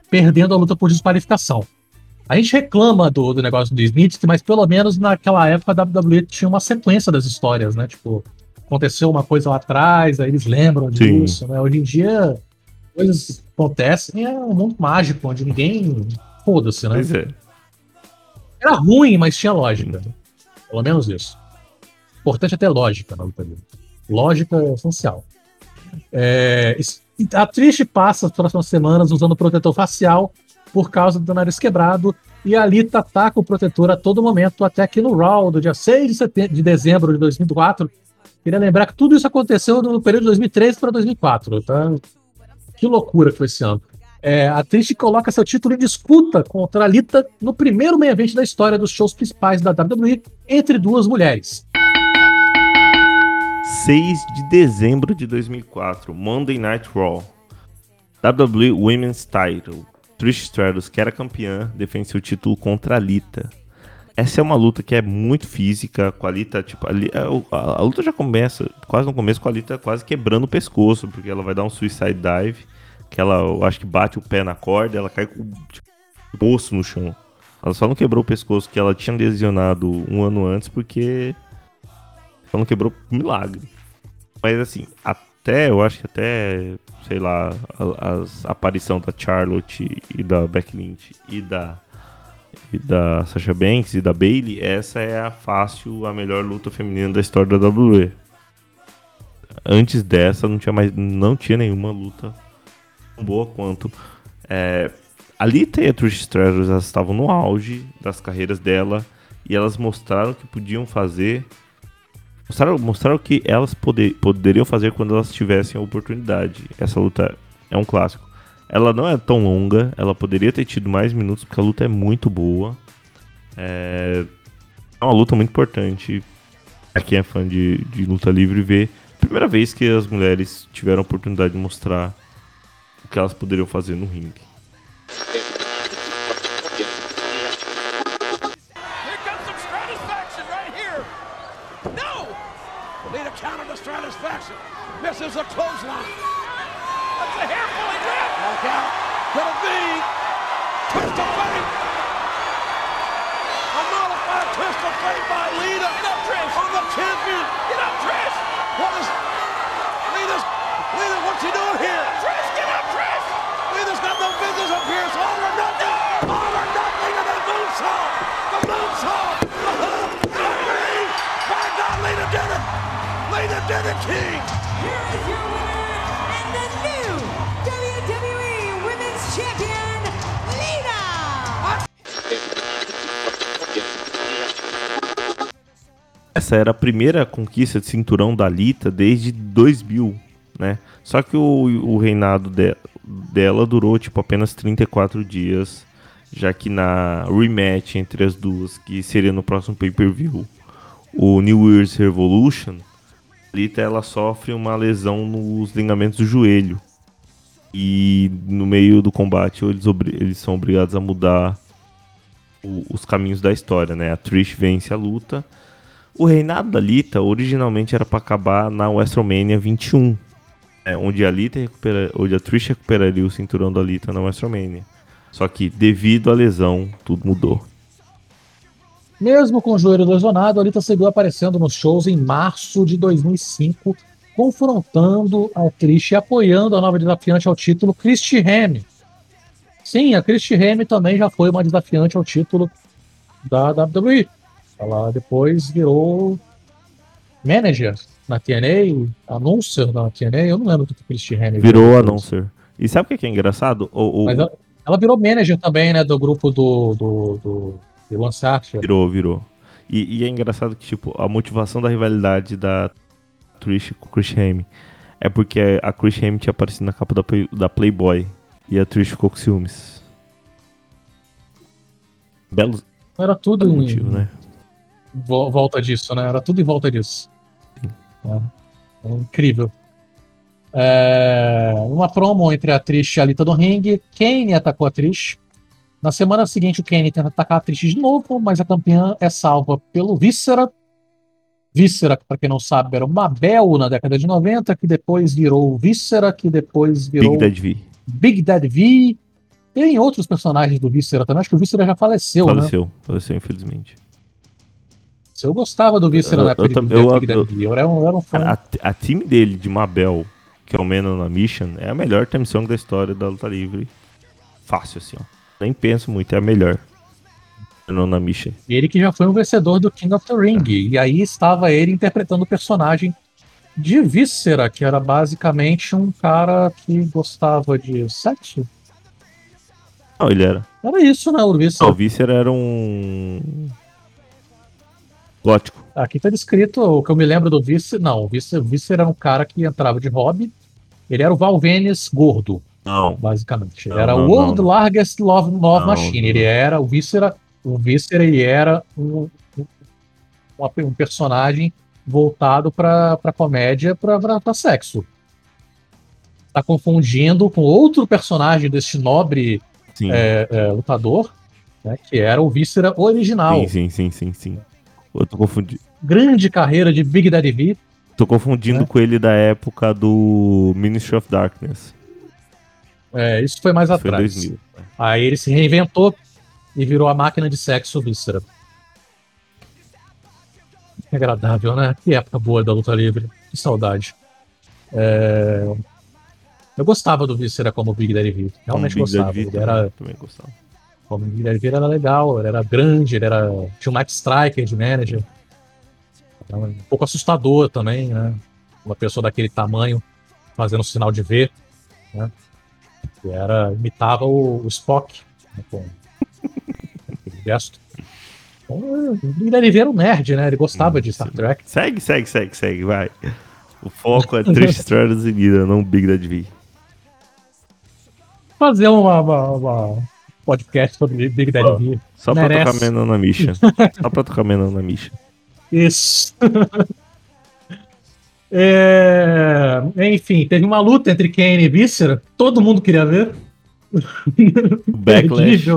perdendo a luta por desqualificação. A gente reclama do, do negócio do Smith, mas pelo menos naquela época a WWE tinha uma sequência das histórias, né? Tipo, aconteceu uma coisa lá atrás, aí eles lembram disso, né? Hoje em dia, coisas acontecem, é um mundo mágico, onde ninguém. Foda-se, né? Pois é. Era ruim, mas tinha lógica. Pelo menos isso. Importante é ter lógica na luta livre. Lógica é essencial. É, a Trish passa as próximas semanas usando protetor facial por causa do nariz quebrado e a Lita ataca o protetor a todo momento, até que no Raw do dia 6 de, de dezembro de 2004. Queria lembrar que tudo isso aconteceu no período de 2003 para 2004, tá? Que loucura que foi esse ano. É, a Trish coloca seu título em disputa contra a Lita no primeiro meio evento da história dos shows principais da WWE entre duas mulheres. 6 de dezembro de 2004, Monday Night Raw. WWE Women's Title. Trish Stratus, que era campeã, defende seu título contra a Lita. Essa é uma luta que é muito física, com a Lita, tipo, a, a, a luta já começa, quase no começo, com a Lita quase quebrando o pescoço, porque ela vai dar um suicide dive que ela, eu acho que bate o pé na corda, ela cai com tipo, o osso no chão. Ela só não quebrou o pescoço que ela tinha lesionado um ano antes, porque só não quebrou milagre. Mas assim, até, eu acho que até, sei lá, a, aparição da Charlotte e da Becky Lynch e da e da Sasha Banks e da Bailey, essa é a fácil, a melhor luta feminina da história da WWE. Antes dessa não tinha mais não tinha nenhuma luta boa quanto. É, a Lita e a Trish Stratus elas estavam no auge das carreiras dela e elas mostraram que podiam fazer. Mostraram, mostraram que elas poder, poderiam fazer quando elas tivessem a oportunidade. Essa luta é um clássico. Ela não é tão longa, ela poderia ter tido mais minutos porque a luta é muito boa. É, é uma luta muito importante para quem é fã de, de luta livre ver. Primeira vez que as mulheres tiveram a oportunidade de mostrar que elas poderiam fazer no ringue. A champion. Get up, Trish. What is Lita's? Lita, what's she doing here? Trish. No business here. It's all or nothing. All or nothing and the moonsault. The moonsault. The hook. The. My God, Lita did it. Lita did it, King. Here is your winner and the new WWE Women's Champion, Lita. Essa era a primeira conquista de cinturão da Lita desde 2000, né? Só que o, o reinado de, dela durou tipo apenas 34 dias, já que na rematch entre as duas, que seria no próximo pay-per-view, o New Year's Revolution, Lita ela sofre uma lesão nos ligamentos do joelho. E no meio do combate eles, eles são obrigados a mudar o, os caminhos da história, né? A Trish vence a luta. O reinado da Lita originalmente era para acabar na WrestleMania 21, é, onde a Lita recupera, onde a Trish recuperaria o cinturão da Lita na WrestleMania. Só que devido à lesão, tudo mudou. Mesmo com o joelho lesionado, a Lita seguiu aparecendo nos shows em março de 2005, confrontando a Trish e apoiando a nova desafiante ao título, Christy Hemme. Sim, a Christy Hemme também já foi uma desafiante ao título da WWE. Ela depois virou manager na TNA, announcer na TNA, eu não lembro do que o Christian Hemme Virou announcer. E sabe o que que é engraçado? O, o- ela, ela virou manager também, né, do grupo do, do, do, do. Virou, virou. E, e é engraçado que, tipo, a motivação da rivalidade da Trish com o Chris Hemme é porque a Chris Hemme tinha aparecido na capa da, Play- da Playboy e a Trish ficou com ciúmes. Belo Era tudo em motivo, né? vo- volta disso, né? Era tudo em volta disso. É. É incrível. É, uma promo entre a Trish e a Lita do ringue. Kane atacou a Trish. Na semana seguinte, o Kane tenta atacar a Trish de novo, mas a campeã é salva pelo Víscera. Víscera, para quem não sabe, era o Mabel na década de 90, que depois virou Víscera, que depois virou Big Dead V. Big Daddy V. Tem outros personagens do Víscera também. Acho que o Víscera já faleceu, né? Faleceu, faleceu, infelizmente. Eu gostava do Eu- na época eu eu- eu- V. Eu era um, eu era um fã. A, a time dele de Mabel, que é o Man on a Mission, é a melhor theme song da história da luta livre. Fácil, assim, ó. Nem penso muito, é a melhor. Man on a Mission. Ele que já foi um vencedor do King of the Ring. E aí estava ele interpretando o personagem de Víscera, que era basicamente um cara que gostava de sexo. Não, ele era. Era isso, né, o Não, Víscera? o Víscera era um. Gótico. Aqui tá descrito o que eu me lembro do Víscera. Não, o Víscera, o Víscera era um cara que entrava de hobby. Ele era o Val Venis gordo, Não. basicamente. Não, era o World não. Largest Love, Love Machine. Ele era o Víscera. O Víscera ele era um, um, um personagem voltado para comédia, para sexo. Tá confundindo com outro personagem deste nobre é, é, lutador, né, que era o Víscera original. Sim, sim, sim, sim, sim. Eu tô confundindo. Grande carreira de Big Daddy V. Tô confundindo Né? com ele da época do Ministry of Darkness. É, isso foi mais Foi em atrás. 2000. Aí ele se reinventou e virou a máquina de sexo Víscera. Que agradável, né? Que época boa da luta livre. Que saudade. É, Eu gostava do Víscera como Big Daddy V. Realmente Como Big Daddy gostava. V Ele era, também gostava. Como Big Daddy V ele era legal, ele era grande, ele era. Tinha um Mike Striker de manager. Era Um pouco assustador também, né? Uma pessoa daquele tamanho fazendo sinal de V. Né? Que era, imitava o, o Spock né? com aquele gesto. Então, V era um nerd, né? Ele gostava de Star Trek. Segue, segue, segue, segue, vai. O foco é Trish Stratus e Lida, não Big Daddy V. Fazer uma, uma- uma podcast sobre Big Daddy V. Só pra Merece. tocar Man on a Mission. Só pra tocar Man on a Mission. Isso. É, Enfim, teve uma luta entre Kane e Víscera. Todo mundo queria ver. Backlash.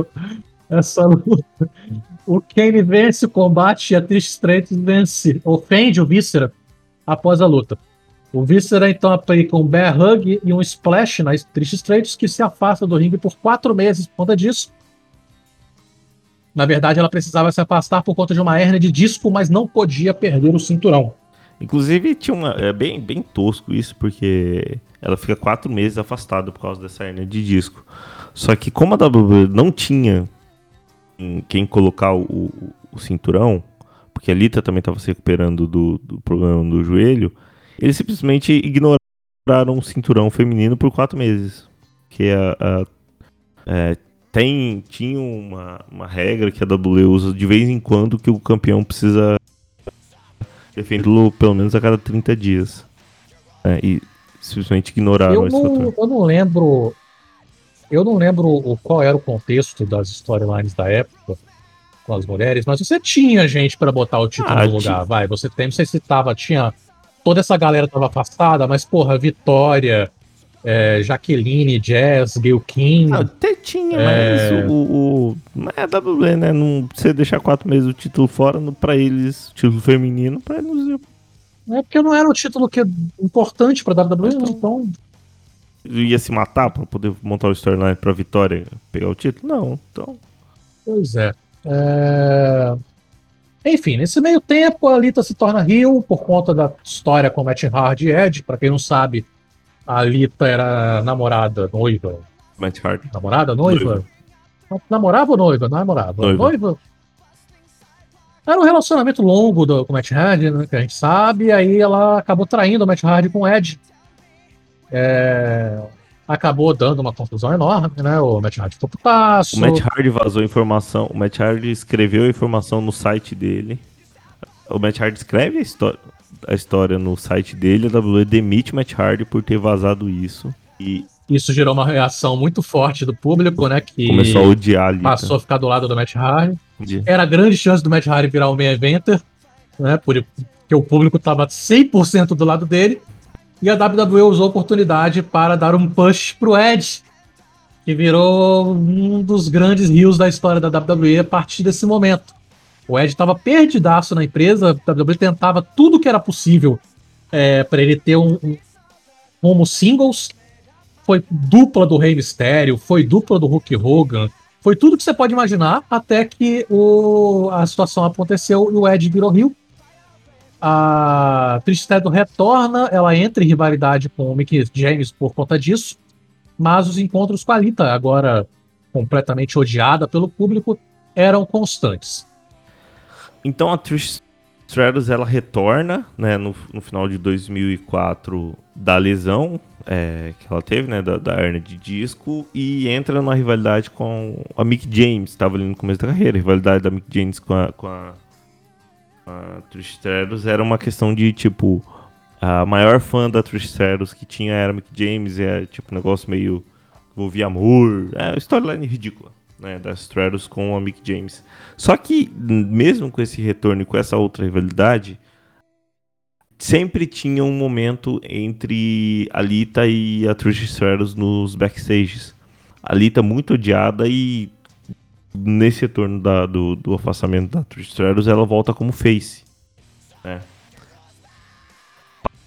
Essa luta. O Kane vence o combate e a Trish Stratus vence, ofende o Víscera após a luta. O Víscera então aplica um bear hug e um splash na Trish Stratus que se afasta do ringue por quatro meses por conta disso. Na verdade, ela precisava se afastar por conta de uma hérnia de disco, mas não podia perder o cinturão. Inclusive, tinha uma. É bem, bem tosco isso, porque ela fica quatro meses afastada por causa dessa hernia de disco. Só que como a WWE não tinha em quem colocar o, o- o cinturão, porque a Lita também estava se recuperando do, do problema do joelho, eles simplesmente ignoraram o cinturão feminino por quatro meses. Que a, a- é, tem, tinha uma, uma regra que a WWE usa de vez em quando que o campeão precisa defendê-lo pelo menos a cada 30 dias. É, e simplesmente ignoraram Eu esse fator. não, eu não lembro. Eu não lembro qual era o contexto das storylines da época com as mulheres, mas você tinha gente pra botar o título Ah, no lugar, tinha. vai. Você tem, não sei se tava, tinha. Toda essa galera tava afastada, mas, porra, Vitória, é, Jaqueline, Jazz, Gil King. Não, até tinha, É. mas o, o, é WWE, né? Não você deixar quatro meses o título fora, no, pra eles, título feminino, pra eles É porque não era um título que é importante pra WWE, então. ia se matar pra poder montar o storyline pra Vitória pegar o título? Não, então. Pois é. É, Enfim, nesse meio tempo, a Lita se torna Rio por conta da história com Matt Hardy e Edge. Pra quem não sabe, a Lita era namorada, noiva. Matt Hardy. Namorada, noiva? Namorava ou noiva? Namorava. Noiva. Noiva. Era um relacionamento longo do, com o Matt Hardy, né, que a gente sabe, e aí ela acabou traindo o Matt Hardy com o Ed. É, acabou dando uma confusão enorme, né? O Matt Hardy ficou putaço. O Matt Hardy vazou informação. O Matt Hardy escreveu a informação no site dele. O Matt Hardy escreve a, histó- a história no site dele. A WWE demite o Matt Hardy por ter vazado isso. E Isso gerou uma reação muito forte do público, né? Que começou a odiar ali. passou a ficar do lado do Matt Hardy. De- Era grande chance do Matt Hardy virar o main eventer, né? Porque o público estava 100% do lado dele. E a WWE usou a oportunidade para dar um push pro Edge, que virou um dos grandes rios da história da WWE a partir desse momento. O Edge estava perdidaço na empresa, a WWE tentava tudo que era possível para ele ter um, um singles. Foi dupla do Rey Mysterio, foi dupla do Hulk Hogan, foi tudo que você pode imaginar, até que o, a situação aconteceu e o Edge virou Rio. A Trish Stratus retorna, ela entra em rivalidade com o Mickey James por conta disso, mas os encontros com a Lita, agora completamente odiada pelo público, eram constantes. Então a Trish Stratus ela retorna, né, no, no final de 2004 da lesão é, que ela teve, né, da, da hernia de disco e entra numa rivalidade com a Mick James, estava ali no começo da carreira, rivalidade da Mick James com a, com a, a Trish Stratus era uma questão de tipo a maior fã da Trish Stratus que tinha era Mick James, é tipo um negócio meio envolvia amor, é storyline ridícula né, da Stratus com a Mick James. Só que, mesmo com esse retorno e com essa outra rivalidade, sempre tinha um momento entre a Lita e a Trish Stratus nos backstages. A Lita muito odiada e nesse retorno da- do, do afastamento da Trish Stratus, ela volta como face. né?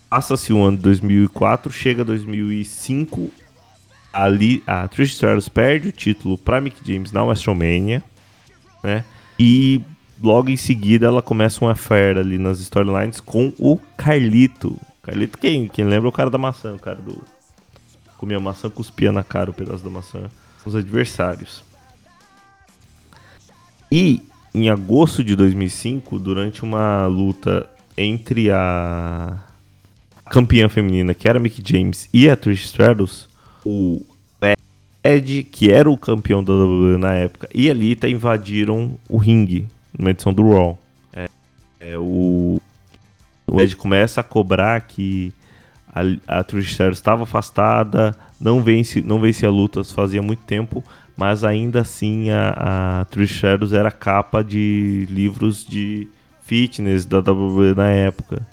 Passa-se o ano de 2004, chega 2005, ali a Trish Stratus perde o título para Mick James na WrestleMania, né? E logo em seguida ela começa uma affair ali nas storylines com o Carlito. Carlito quem? Quem lembra o cara da maçã, o cara do comia maçã, cuspia na cara o pedaço da maçã. Os adversários. E em agosto de 2005, durante uma luta entre a campeã feminina, que era Mick James, e a Trish Stratus, o Ed, que era o campeão da WWE na época, e a Lita invadiram o ringue numa edição do Raw. É, é, o, o Ed começa a cobrar que a, a Trish Stratus estava afastada, não vence, não vencia lutas fazia muito tempo, mas ainda assim a, a Trish Stratus era capa de livros de fitness da WWE na época.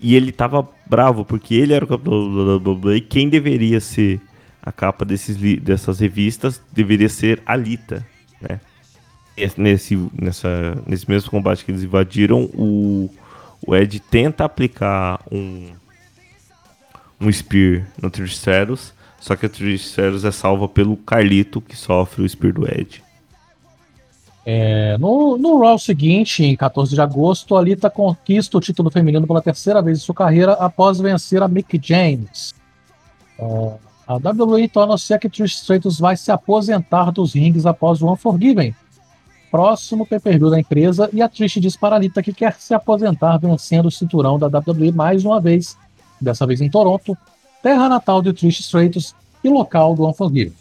E ele tava bravo, porque ele era o campeão da WWE e quem deveria ser a capa desses, dessas revistas deveria ser a Lita, né? Esse- Nesse, nessa, nesse mesmo combate que eles invadiram, o, o Ed tenta aplicar um, um Spear no Trish Stratus, só que a Stratus é salva pelo Carlito, que sofre o Spear do Ed. É, no, no Raw seguinte, em 14 de agosto, a Lita conquista o título feminino pela terceira vez em sua carreira após vencer a Mick James. É, a WWE torna-se que Trish Stratus vai se aposentar dos rings após o Unforgiven, próximo pay-per-view da empresa, e a Trish diz para a Lita que quer se aposentar vencendo o cinturão da WWE mais uma vez, dessa vez em Toronto, terra natal de Trish Stratus e local do Unforgiven.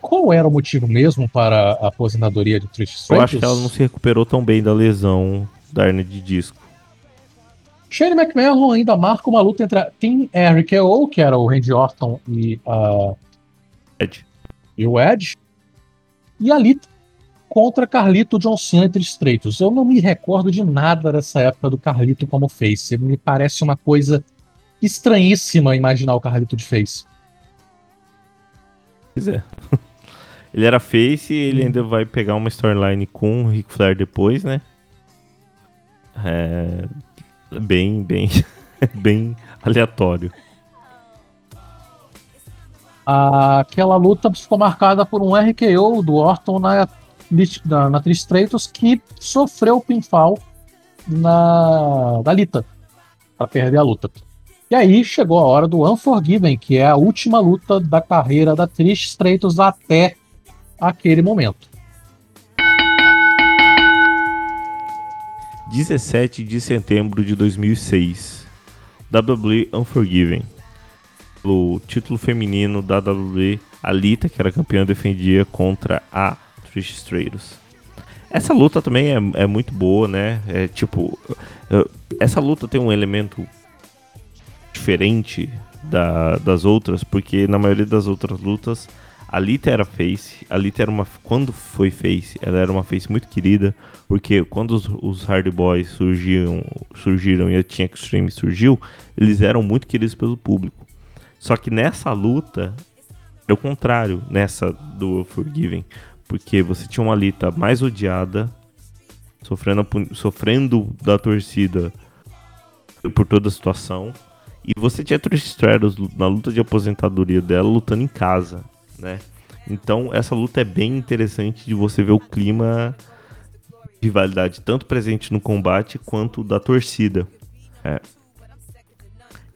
Qual era o motivo mesmo para a aposentadoria de Trish Stratus? Eu acho que ela não se recuperou tão bem da lesão da hernia de disco. Shane McMahon ainda marca uma luta entre a Team RKO, que era o Randy Orton e, a, Ed. e o Edge, e a Lita contra Carlito, John Cena e Trish Stratus. Eu não me recordo de nada dessa época do Carlito como face. Me parece uma coisa estranhíssima imaginar o Carlito de face. Pois é. Ele era face e ele ainda vai pegar uma storyline com o Ric Flair depois, né? É. Bem, bem. bem aleatório. Aquela luta ficou marcada por um RKO do Orton na, na, na que sofreu pinfall na, da Lita para perder a luta. E aí chegou a hora do Unforgiven, que é a última luta da carreira da Trish Stratus até aquele momento. 17 de setembro de 2006. WWE Unforgiven. O título feminino da WWE, a Lita, que era campeã, defendia contra a Trish Stratus. Essa luta também é, é muito boa, né? É tipo. eh, Essa luta tem um elemento diferente da- das outras, porque na maioria das outras lutas a Lita era face, a Lita era uma quando foi face, ela era uma face muito querida, porque quando os, os Hard Boys surgiam, surgiram e a Team Extreme surgiu, eles eram muito queridos pelo público. Só que nessa luta é o contrário, nessa do Forgiven, porque você tinha uma Lita mais odiada, sofrendo, sofrendo da torcida por toda a situação. E você tinha Trish Stratus na luta de aposentadoria dela lutando em casa, né? Então essa luta é bem interessante de você ver o clima de rivalidade tanto presente no combate quanto da torcida. É.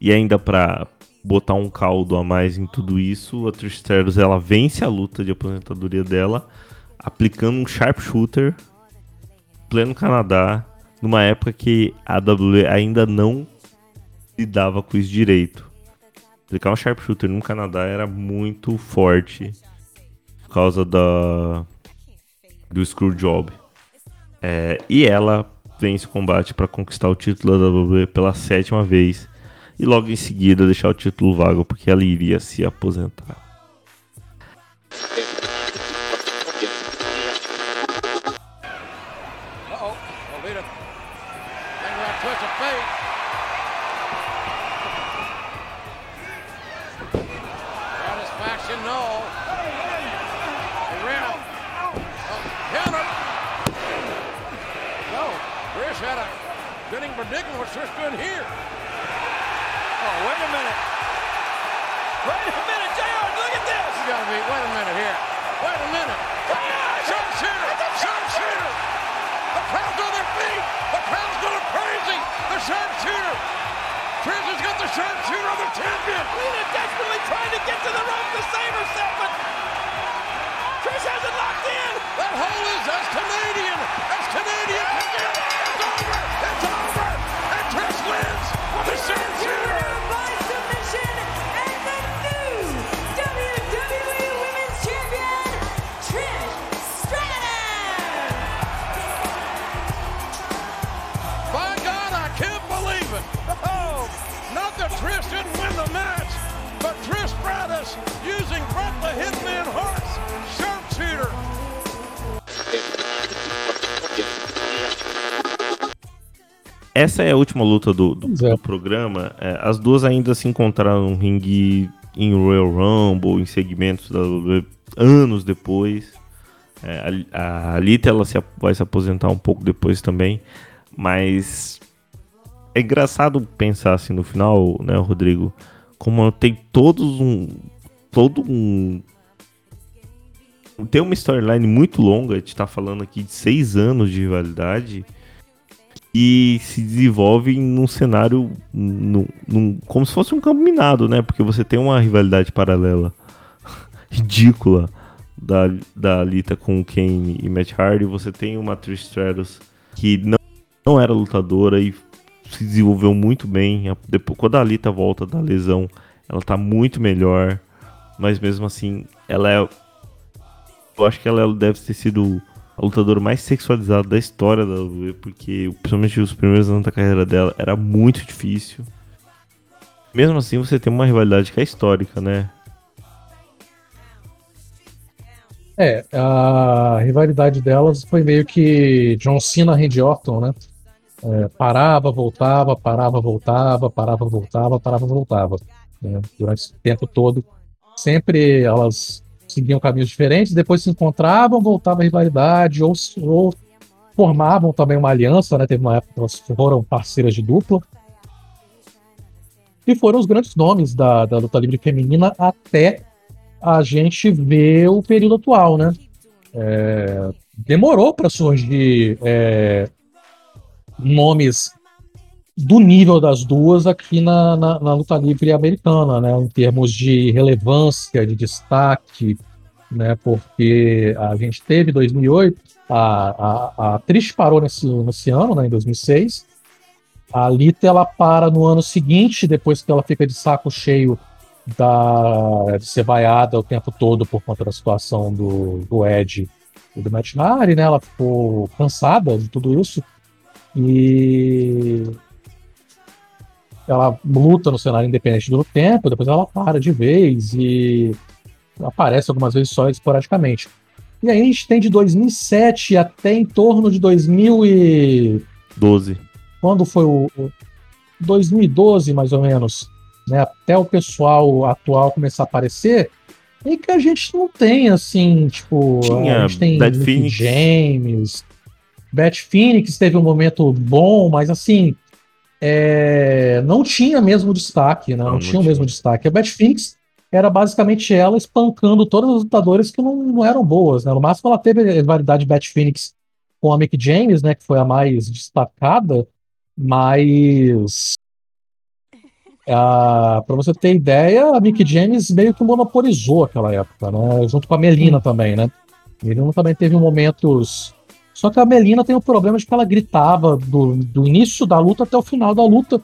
E ainda pra botar um caldo a mais em tudo isso, a Trish Stratus ela vence a luta de aposentadoria dela aplicando um sharpshooter pleno Canadá, numa época que a WWE ainda não lidava com isso direito. Aplicar um sharpshooter no Canadá era muito forte por causa da do Screwjob. É, e ela vence o combate para conquistar o título da WWE pela sétima vez e logo em seguida deixar o título vago porque ela iria se aposentar. Essa é a última luta do, do- é. do programa. É, as duas ainda se encontraram no ringue em Royal Rumble, em segmentos da WWE, anos depois. É, a, a Lita ela se, vai se aposentar um pouco depois também. Mas é engraçado pensar assim no final, né, Rodrigo? Como tem todos um. Todo um. Tem uma storyline muito longa, a gente tá falando aqui de seis anos de rivalidade e se desenvolve num cenário num- num- como se fosse um campo minado, né? Porque você tem uma rivalidade paralela ridícula da, da Lita com Kane e Matt Hardy. Você tem uma Trish Stratus que não, não era lutadora e se desenvolveu muito bem. Depois, quando a Lita volta da lesão, ela tá muito melhor. Mas mesmo assim, ela é. Eu acho que ela deve ter sido lutadora mais sexualizada da história da WWE, porque principalmente os primeiros anos da carreira dela era muito difícil. Mesmo assim, você tem uma rivalidade que é histórica, né? É, a rivalidade delas foi meio que John Cena Randy Orton, né? É, parava, voltava, parava, voltava, parava, voltava, parava, voltava. né? Durante esse tempo todo, sempre elas seguiam caminhos diferentes, depois se encontravam, voltava a rivalidade, ou, ou formavam também uma aliança, né? Teve uma época que elas foram parceiras de dupla. E foram os grandes nomes da, da luta livre feminina até a gente ver o período atual, né? É, demorou para surgir é, nomes do nível das duas aqui na, na, na luta livre americana, né? Em termos de relevância, de destaque, né? Porque a gente teve 2008, a, a, a Trish parou nesse, nesse ano, né, em 2006. A Lita ela para no ano seguinte, depois que ela fica de saco cheio da, de ser vaiada o tempo todo por conta da situação do, do Ed e do Matt Nari, né? Ela ficou cansada de tudo isso e ela luta no cenário independente do tempo, depois ela para de vez e aparece algumas vezes só esporadicamente. E aí a gente tem de 2007 até em torno de 2012. Quando foi o 2012, mais ou menos, né, até o pessoal atual começar a aparecer, e que a gente não tem, assim, tipo, Tinha a gente tem Phoenix. James, Bat Phoenix teve um momento bom, mas assim, é, não tinha mesmo destaque, né? Não, não tinha o mesmo destaque. A Bat Phoenix era basicamente ela espancando todas as lutadoras que não, não eram boas, né? No máximo ela teve a rivalidade Bat Phoenix com a Mick James, né? Que foi a mais destacada, mas ah, para você ter ideia, a Mick James meio que monopolizou aquela época, né? Junto com a Melina também, né? A Melina também teve momentos. Só que a Melina tem o problema de que ela gritava do, do início da luta até o final da luta.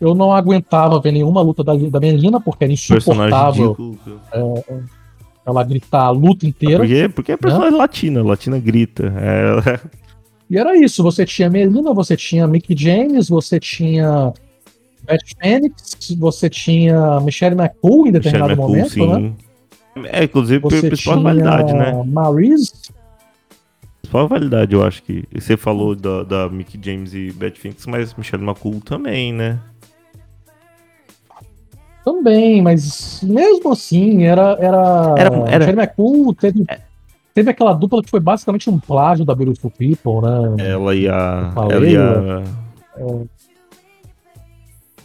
Eu não aguentava ver nenhuma luta da, da Melina, porque era insuportável é, ela gritar a luta inteira. Porque, porque é personagem latina, latina grita. É, E era isso, você tinha Melina, você tinha Mickey James, você tinha Beth Phoenix, você tinha Michelle McCool em determinado McCool, momento, sim. né? É, inclusive, Você principal tinha né? Maryse, Principal rivalidade, eu acho que. Você falou da, da Mickey James e Beth Phoenix, mas Michelle McCool também, né? também, mas mesmo assim, era. Era, Era- era- Michelle McCool teve, teve aquela dupla que foi basicamente um plágio da Beautiful People, né? Ela e a. falei, Ela e a. É,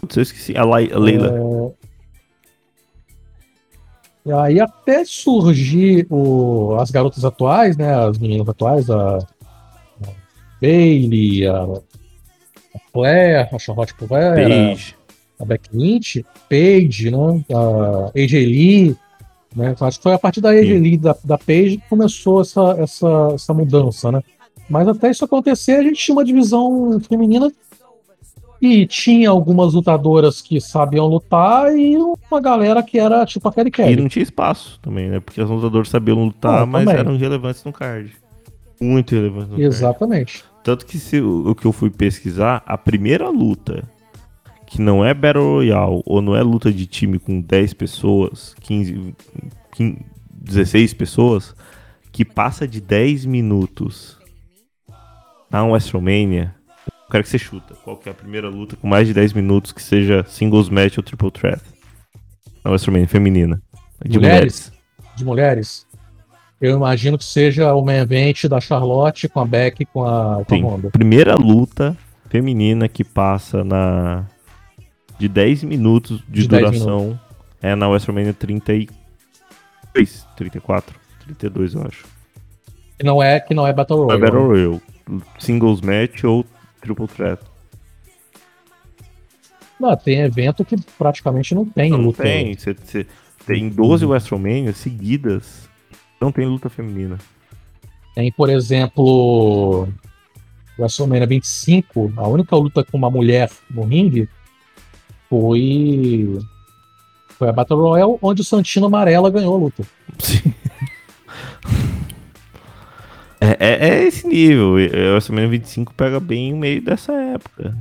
Putz, eu esqueci. A, Lai- a Leila. É, E aí até surgir o, as garotas atuais, né? As meninas atuais, a, a Bailey, a, a Claire, a Charlotte Flair, Paige. a, Becky Lynch, Paige, né? A AJ Lee, né? Acho que foi a partir da AJ Sim. Lee, da, da Paige, que começou essa, essa, essa mudança, né? Mas até isso acontecer, a gente tinha uma divisão feminina e tinha algumas lutadoras que sabiam lutar e uma galera que era tipo a Kelly E Kelly. não tinha espaço também, né? Porque os lutadores sabiam lutar, Ah, mas também. eram relevantes no card. Muito relevantes no card. Exatamente. Tanto que se o o que eu fui pesquisar, a primeira luta que não é Battle Royale ou não é luta de time com 10 pessoas, 15, 15 16 pessoas, que passa de 10 minutos na WrestleMania, quero que você chuta. Qual que é a primeira luta com mais de 10 minutos que seja singles match ou triple threat? Na WrestleMania feminina. De mulheres. De mulheres. Eu imagino que seja o main event da Charlotte com a Becky com a, com a. Primeira luta feminina que passa na de 10 minutos de, De 10 duração é na WrestleMania 33, 34, 32, eu acho. Que não é, que não é Battle Não é Royale. Battle Royale, singles match ou triple threat. Não, tem evento que praticamente não tem Não luta. tem, você, você tem 12 Uhum. WrestleMania seguidas, não tem luta feminina. Tem, por exemplo, WrestleMania 25, a única luta com uma mulher no ringue foi foi a Battle Royale, onde o Santino Amarela ganhou a luta. É, é, é esse nível, o WrestleMania 25 pega bem o meio dessa época.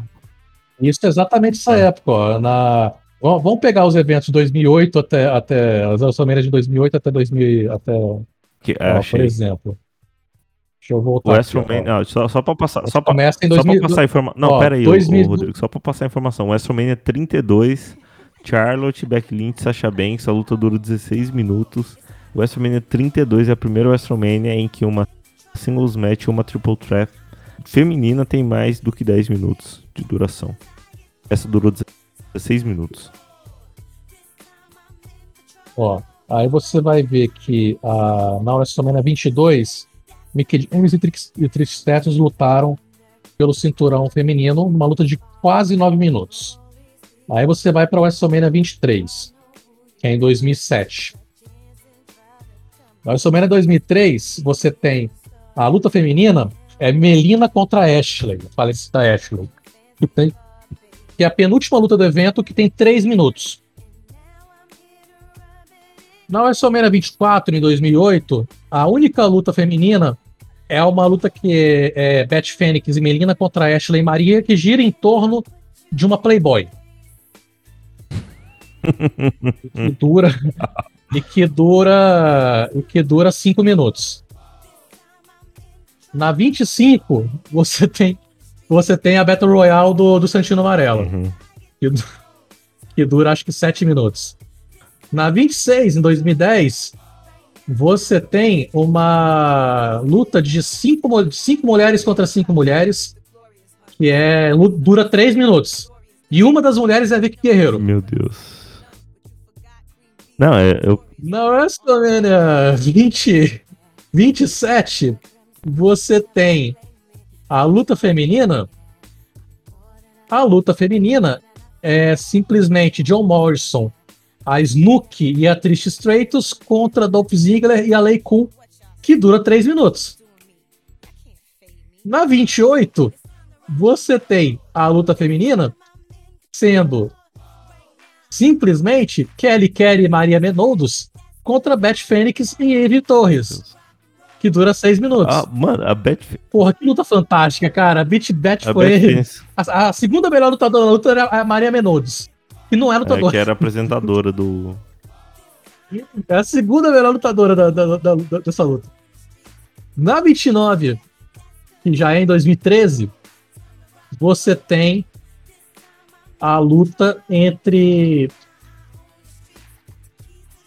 Isso é exatamente essa época, ó, na Vamos pegar os eventos de 2008 até, até as WrestleMania de 2008 até 2000, até, Que, ó, por exemplo. Deixa eu O voltar aqui, WrestleMania, ó. não, só, só pra passar, só pra, Começa em só 2000 pra passar a informação. Não, ó, pera aí, ô- 2000 ô, Rodrigo, só pra passar a informação. WrestleMania 32, Charlotte, Becky Lynch, Sasha Banks, a luta dura 16 minutos. O WrestleMania 32 é a primeira WrestleMania em que uma singles match e uma triple threat feminina tem mais do que 10 minutos de duração. Essa durou 16 minutos. Ó, aí você vai ver que a, na WrestleMania 22, Mickey James e Trish, e Stratus lutaram pelo cinturão feminino, numa luta de quase 9 minutos. Aí você vai para WrestleMania 23, que é em 2007. Na WrestleMania 2003, você tem a luta feminina, é Melina contra Ashley, a falecida Ashley. Que, tem, que é a penúltima luta do evento, que tem 3 minutos. Na WrestleMania 24, em 2008, a única luta feminina é uma luta que é, é Beth Phoenix e Melina contra Ashley Maria, que gira em torno de uma Playboy. que dura e que dura e que dura 5 minutos. Na 25, você tem você tem a Battle Royale do, do Santino Amarelo, Uhum. que, que dura acho que 7 minutos. Na 26, em 2010, você tem uma luta de 5 cinco mulheres contra 5 mulheres, que é dura 3 minutos. E uma das mulheres é a Vicky Guerreiro. Meu Deus. Não, é, eu. Na WrestleMania 20, 27, você tem a luta feminina. A luta feminina é simplesmente John Morrison, a Snook e a Trish Stratus contra Dolph Ziggler e a Lei Kun, que dura 3 minutos. Na 28, você tem a luta feminina sendo simplesmente Kelly Kelly e Maria Menoudos contra Beth Fênix e Eve Torres, que dura 6 minutos. Ah, mano, a Beth. Porra, que luta fantástica, cara. A Beth, Beth A foi. Beth. A, a segunda melhor lutadora da luta era a Maria Menoudes. Que não é É, lutadora. que era apresentadora do. É a segunda melhor lutadora da, da- da- da- dessa luta. Na 29, que já é em 2013, você tem a luta entre.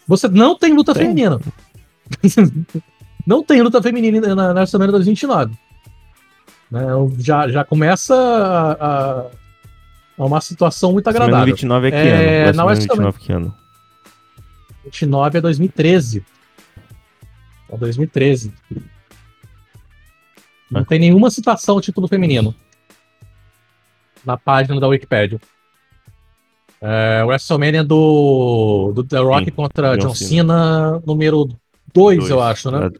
Você não tem luta Tem. feminina. não tem luta feminina na, na WrestleMania 2029. Né, já, já começa a, a- uma situação muito agradável. 29 é que É, ano? na WrestleMania WrestleMania 29 que ano? 29 é 2013. É 2013. Não Ah. tem nenhuma citação ao título feminino na página da Wikipedia. É, WrestleMania do, do The Rock Sim, contra John Cena, número 2, eu acho, né?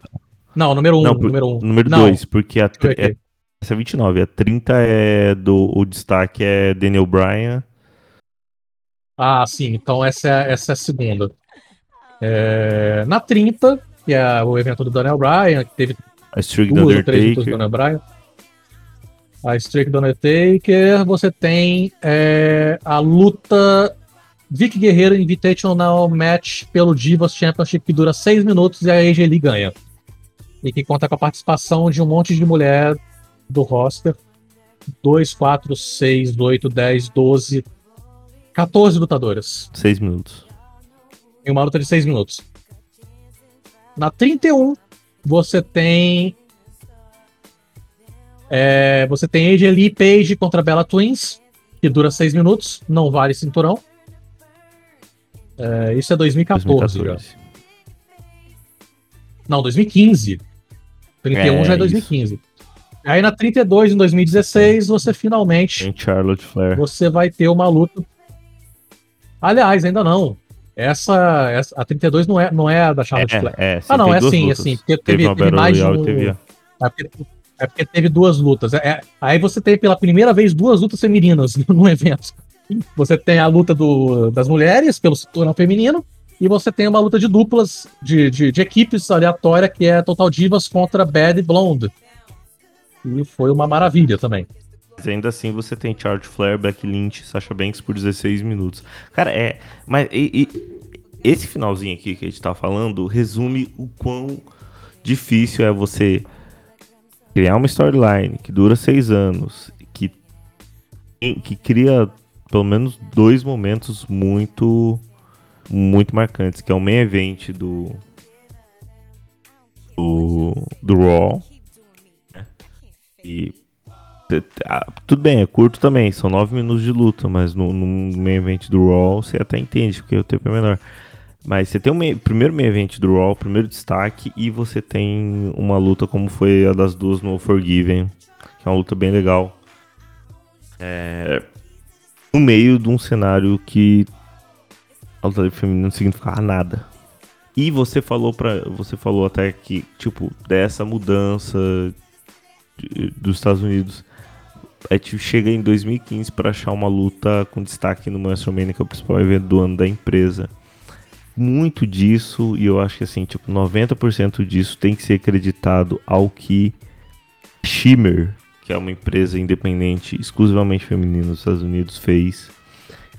Não, número 1. Um, Não, por- número 1. Um. Número Não, 2, porque a, ver é, essa é 29, a 30 é do. O destaque é Daniel Bryan. Ah, sim, então essa é, essa é a segunda. É, na 30, que é o evento do Daniel Bryan, que teve A Streak duas ou três lutas do. Daniel Bryan. A Streak do Undertaker, você tem é, a luta Vic Guerreiro Invitational Match pelo Divas Championship que dura 6 minutos e a AJ Lee ganha. E que conta com a participação de um monte de mulher do roster. 2, 4, 6, 8, 10, 12, 14 lutadoras 6 minutos. em uma luta de 6 minutos. Na 31, você tem. É, você tem AJ Lee Page contra Bella Twins, que dura 6 minutos, não vale cinturão. É, isso é 2014, já. 2014. Não, 2015. 31 É, já é isso. 2015. Aí na 32, em 2016, você finalmente Tem Charlotte Flair. você vai ter uma luta. Aliás, ainda não. Essa, essa a 32 não é, não é a da Charlotte É, Flair. é, ah, não, é assim, lutas. assim, Teve teve, teve mais de Royale, um, é, porque, é porque teve duas lutas. É- é- aí você tem pela primeira vez duas lutas femininas no evento. Você tem a luta do, das mulheres pelo cinturão feminino e você tem uma luta de duplas de, de, de equipes aleatória que é Total Divas contra Bad Blonde. E foi uma maravilha também. Ainda assim você tem Charlotte Flair, Becky Lynch, Sasha Banks por 16 minutos. Cara, é. Mas e- e- esse finalzinho aqui que a gente tá falando resume o quão difícil é você criar uma storyline que dura seis anos, que, que cria pelo menos dois momentos muito muito marcantes, que é o main event do do, do Raw e tudo bem, é curto também, são nove minutos de luta, mas no, no main event do Raw você até entende, porque o tempo é menor. Mas você tem o main- primeiro main event do Raw, primeiro destaque, e você tem uma luta como foi a das duas no Forgiven, que é uma luta bem legal. É, no meio de um cenário que a luta livre feminina não significava nada. E você falou para você falou até que tipo dessa mudança de- dos Estados Unidos. A gente chega em 2015 para achar uma luta com destaque no WrestleMania, que é o principal evento do ano da empresa. Muito disso, e eu acho que assim, tipo, 90% disso tem que ser acreditado ao que Shimmer, que é uma empresa independente exclusivamente feminina nos Estados Unidos, fez.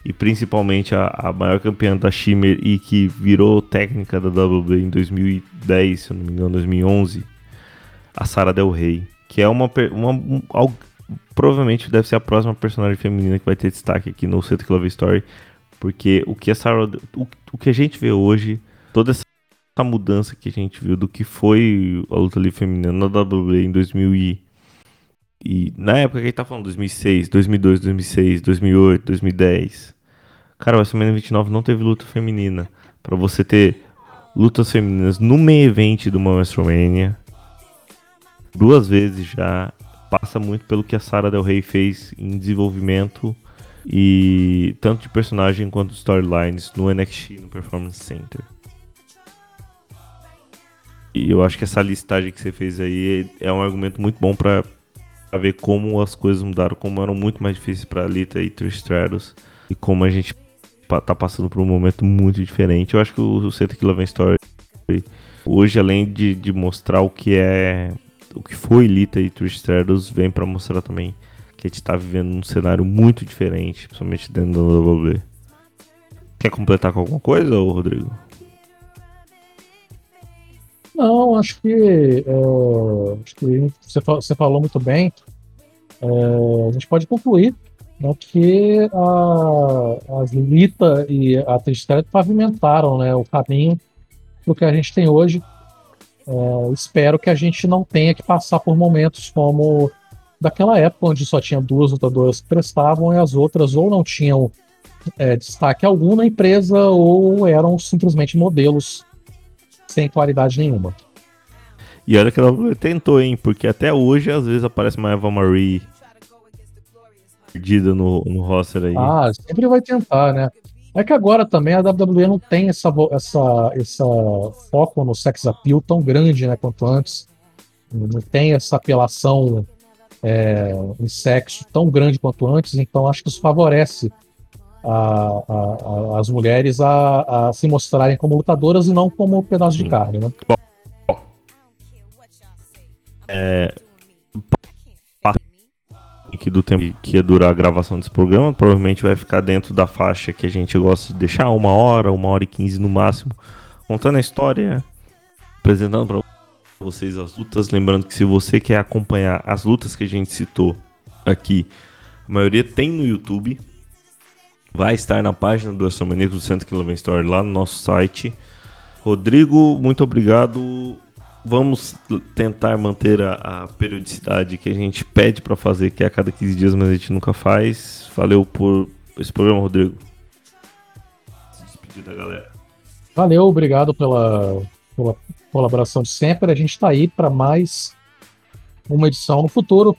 E principalmente a, a maior campeã da Shimmer e que virou técnica da WWE em 2010, se eu não me engano, 2011, a Sarah Del Rey, que é uma, uma um- provavelmente deve ser a próxima personagem feminina que vai ter destaque aqui no Santa Love Story, porque o que a Sarah, o, o que a gente vê hoje, toda essa mudança que a gente viu do que foi a luta livre feminina na WWE em 2000 e, e na época que gente tá falando 2006, 2002, 2006, 2008, 2010. Cara, o WrestleMania 29 não teve luta feminina. Pra você ter lutas femininas no main event de uma WrestleMania duas vezes já passa muito pelo que a Sarah Del Rey fez em desenvolvimento e tanto de personagem quanto de storylines no NXT no Performance Center. E eu acho que essa listagem que você fez aí é um argumento muito bom pra, pra ver como as coisas mudaram, como eram muito mais difíceis pra Lita e Trish Stratus e como a gente tá passando por um momento muito diferente. Eu acho que o, Santa Kilovan Story hoje, além de, de mostrar o que é o que foi Lita e Trish Stratus, vem pra mostrar também que a gente tá vivendo um cenário muito diferente, principalmente dentro da WWE. Quer completar com alguma coisa, Rodrigo? Não, acho que, é, acho que você, você falou muito bem. É, a gente pode concluir né, que a, a Lita e a Tristela pavimentaram né, o caminho do que a gente tem hoje. É, espero que a gente não tenha que passar por momentos como daquela época, onde só tinha duas lutadoras que prestavam e as outras ou não tinham é, destaque algum na empresa ou eram simplesmente modelos sem qualidade nenhuma. E olha que a WWE tentou, hein? Porque até hoje, às vezes, aparece uma Eva Marie perdida no, no roster aí. Ah, sempre vai tentar, né? É que agora também a WWE não tem essa, essa, essa foco no sex appeal tão grande, né, quanto antes. Não tem essa apelação é, em sexo tão grande quanto antes, então acho que isso favorece a- a- as mulheres a, se mostrarem como lutadoras e não como pedaço de carne, né? É, que do tempo que ia durar a gravação desse programa, provavelmente vai ficar dentro da faixa que a gente gosta de deixar, uma hora, uma hora e quinze no máximo, contando a história, apresentando para vocês as lutas. Lembrando que se você quer acompanhar as lutas que a gente citou aqui, a maioria tem no YouTube. Vai estar na página do WrestleMania do Centro Km Story lá no nosso site. Rodrigo, muito obrigado. Vamos tentar manter a, a periodicidade que a gente pede para fazer, que é a cada 15 dias, mas a gente nunca faz. Valeu por esse programa, Rodrigo. Se despedir da galera. Valeu, obrigado pela, pela colaboração de sempre. A gente está aí para mais uma edição no futuro.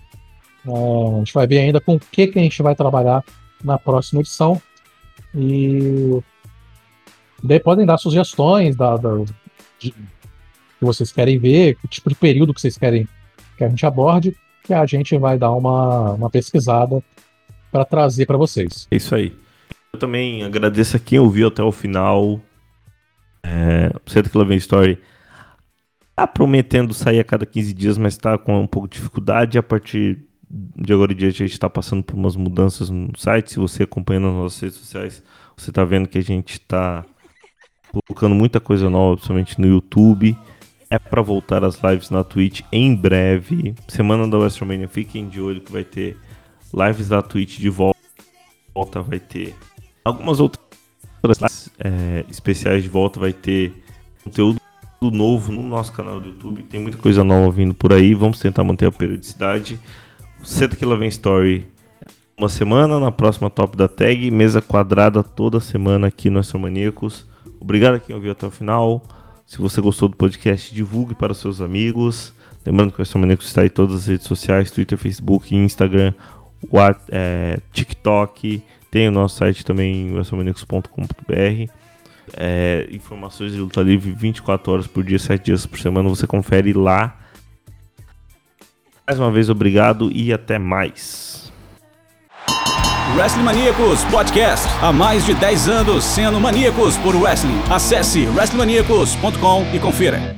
Ah, a gente vai ver ainda com o que, que a gente vai trabalhar na próxima edição. E daí podem dar sugestões da, da- de- que vocês querem ver, que tipo de período que vocês querem que a gente aborde, que a gente vai dar uma, uma pesquisada para trazer para vocês. É isso aí. Eu também agradeço a quem ouviu até o final. É, o Centro Club Story tá prometendo sair a cada 15 dias, mas tá com um pouco de dificuldade. A partir de agora em diante, a gente tá passando por umas mudanças no site. Se você acompanha nas nossas redes sociais, você tá vendo que a gente tá colocando muita coisa nova, principalmente no YouTube. É para voltar as lives na Twitch em breve. Semana da WrestleMania, fiquem de olho que vai ter lives da Twitch de volta. Vai ter algumas outras lives, é, especiais de volta. Vai ter conteúdo novo no nosso canal do YouTube. Tem muita coisa nova vindo por aí. Vamos tentar manter a periodicidade. Senta que lá vem story uma semana, na próxima top da tag, mesa quadrada toda semana aqui no Astromaníacos. Obrigado a quem ouviu até o final. Se você gostou do podcast, divulgue para os seus amigos. Lembrando que o Astromaníacos está em todas as redes sociais, Twitter, Facebook, Instagram, What, é, TikTok. Tem o nosso site também, astromaníacos.com.br. é, informações de luta livre 24 horas por dia, 7 dias por semana. Você confere lá. Mais uma vez, obrigado e até mais. Wrestling Maníacos Podcast. Há mais de 10 anos sendo maníacos por wrestling. Acesse wrestlingmaníacos.com e confira.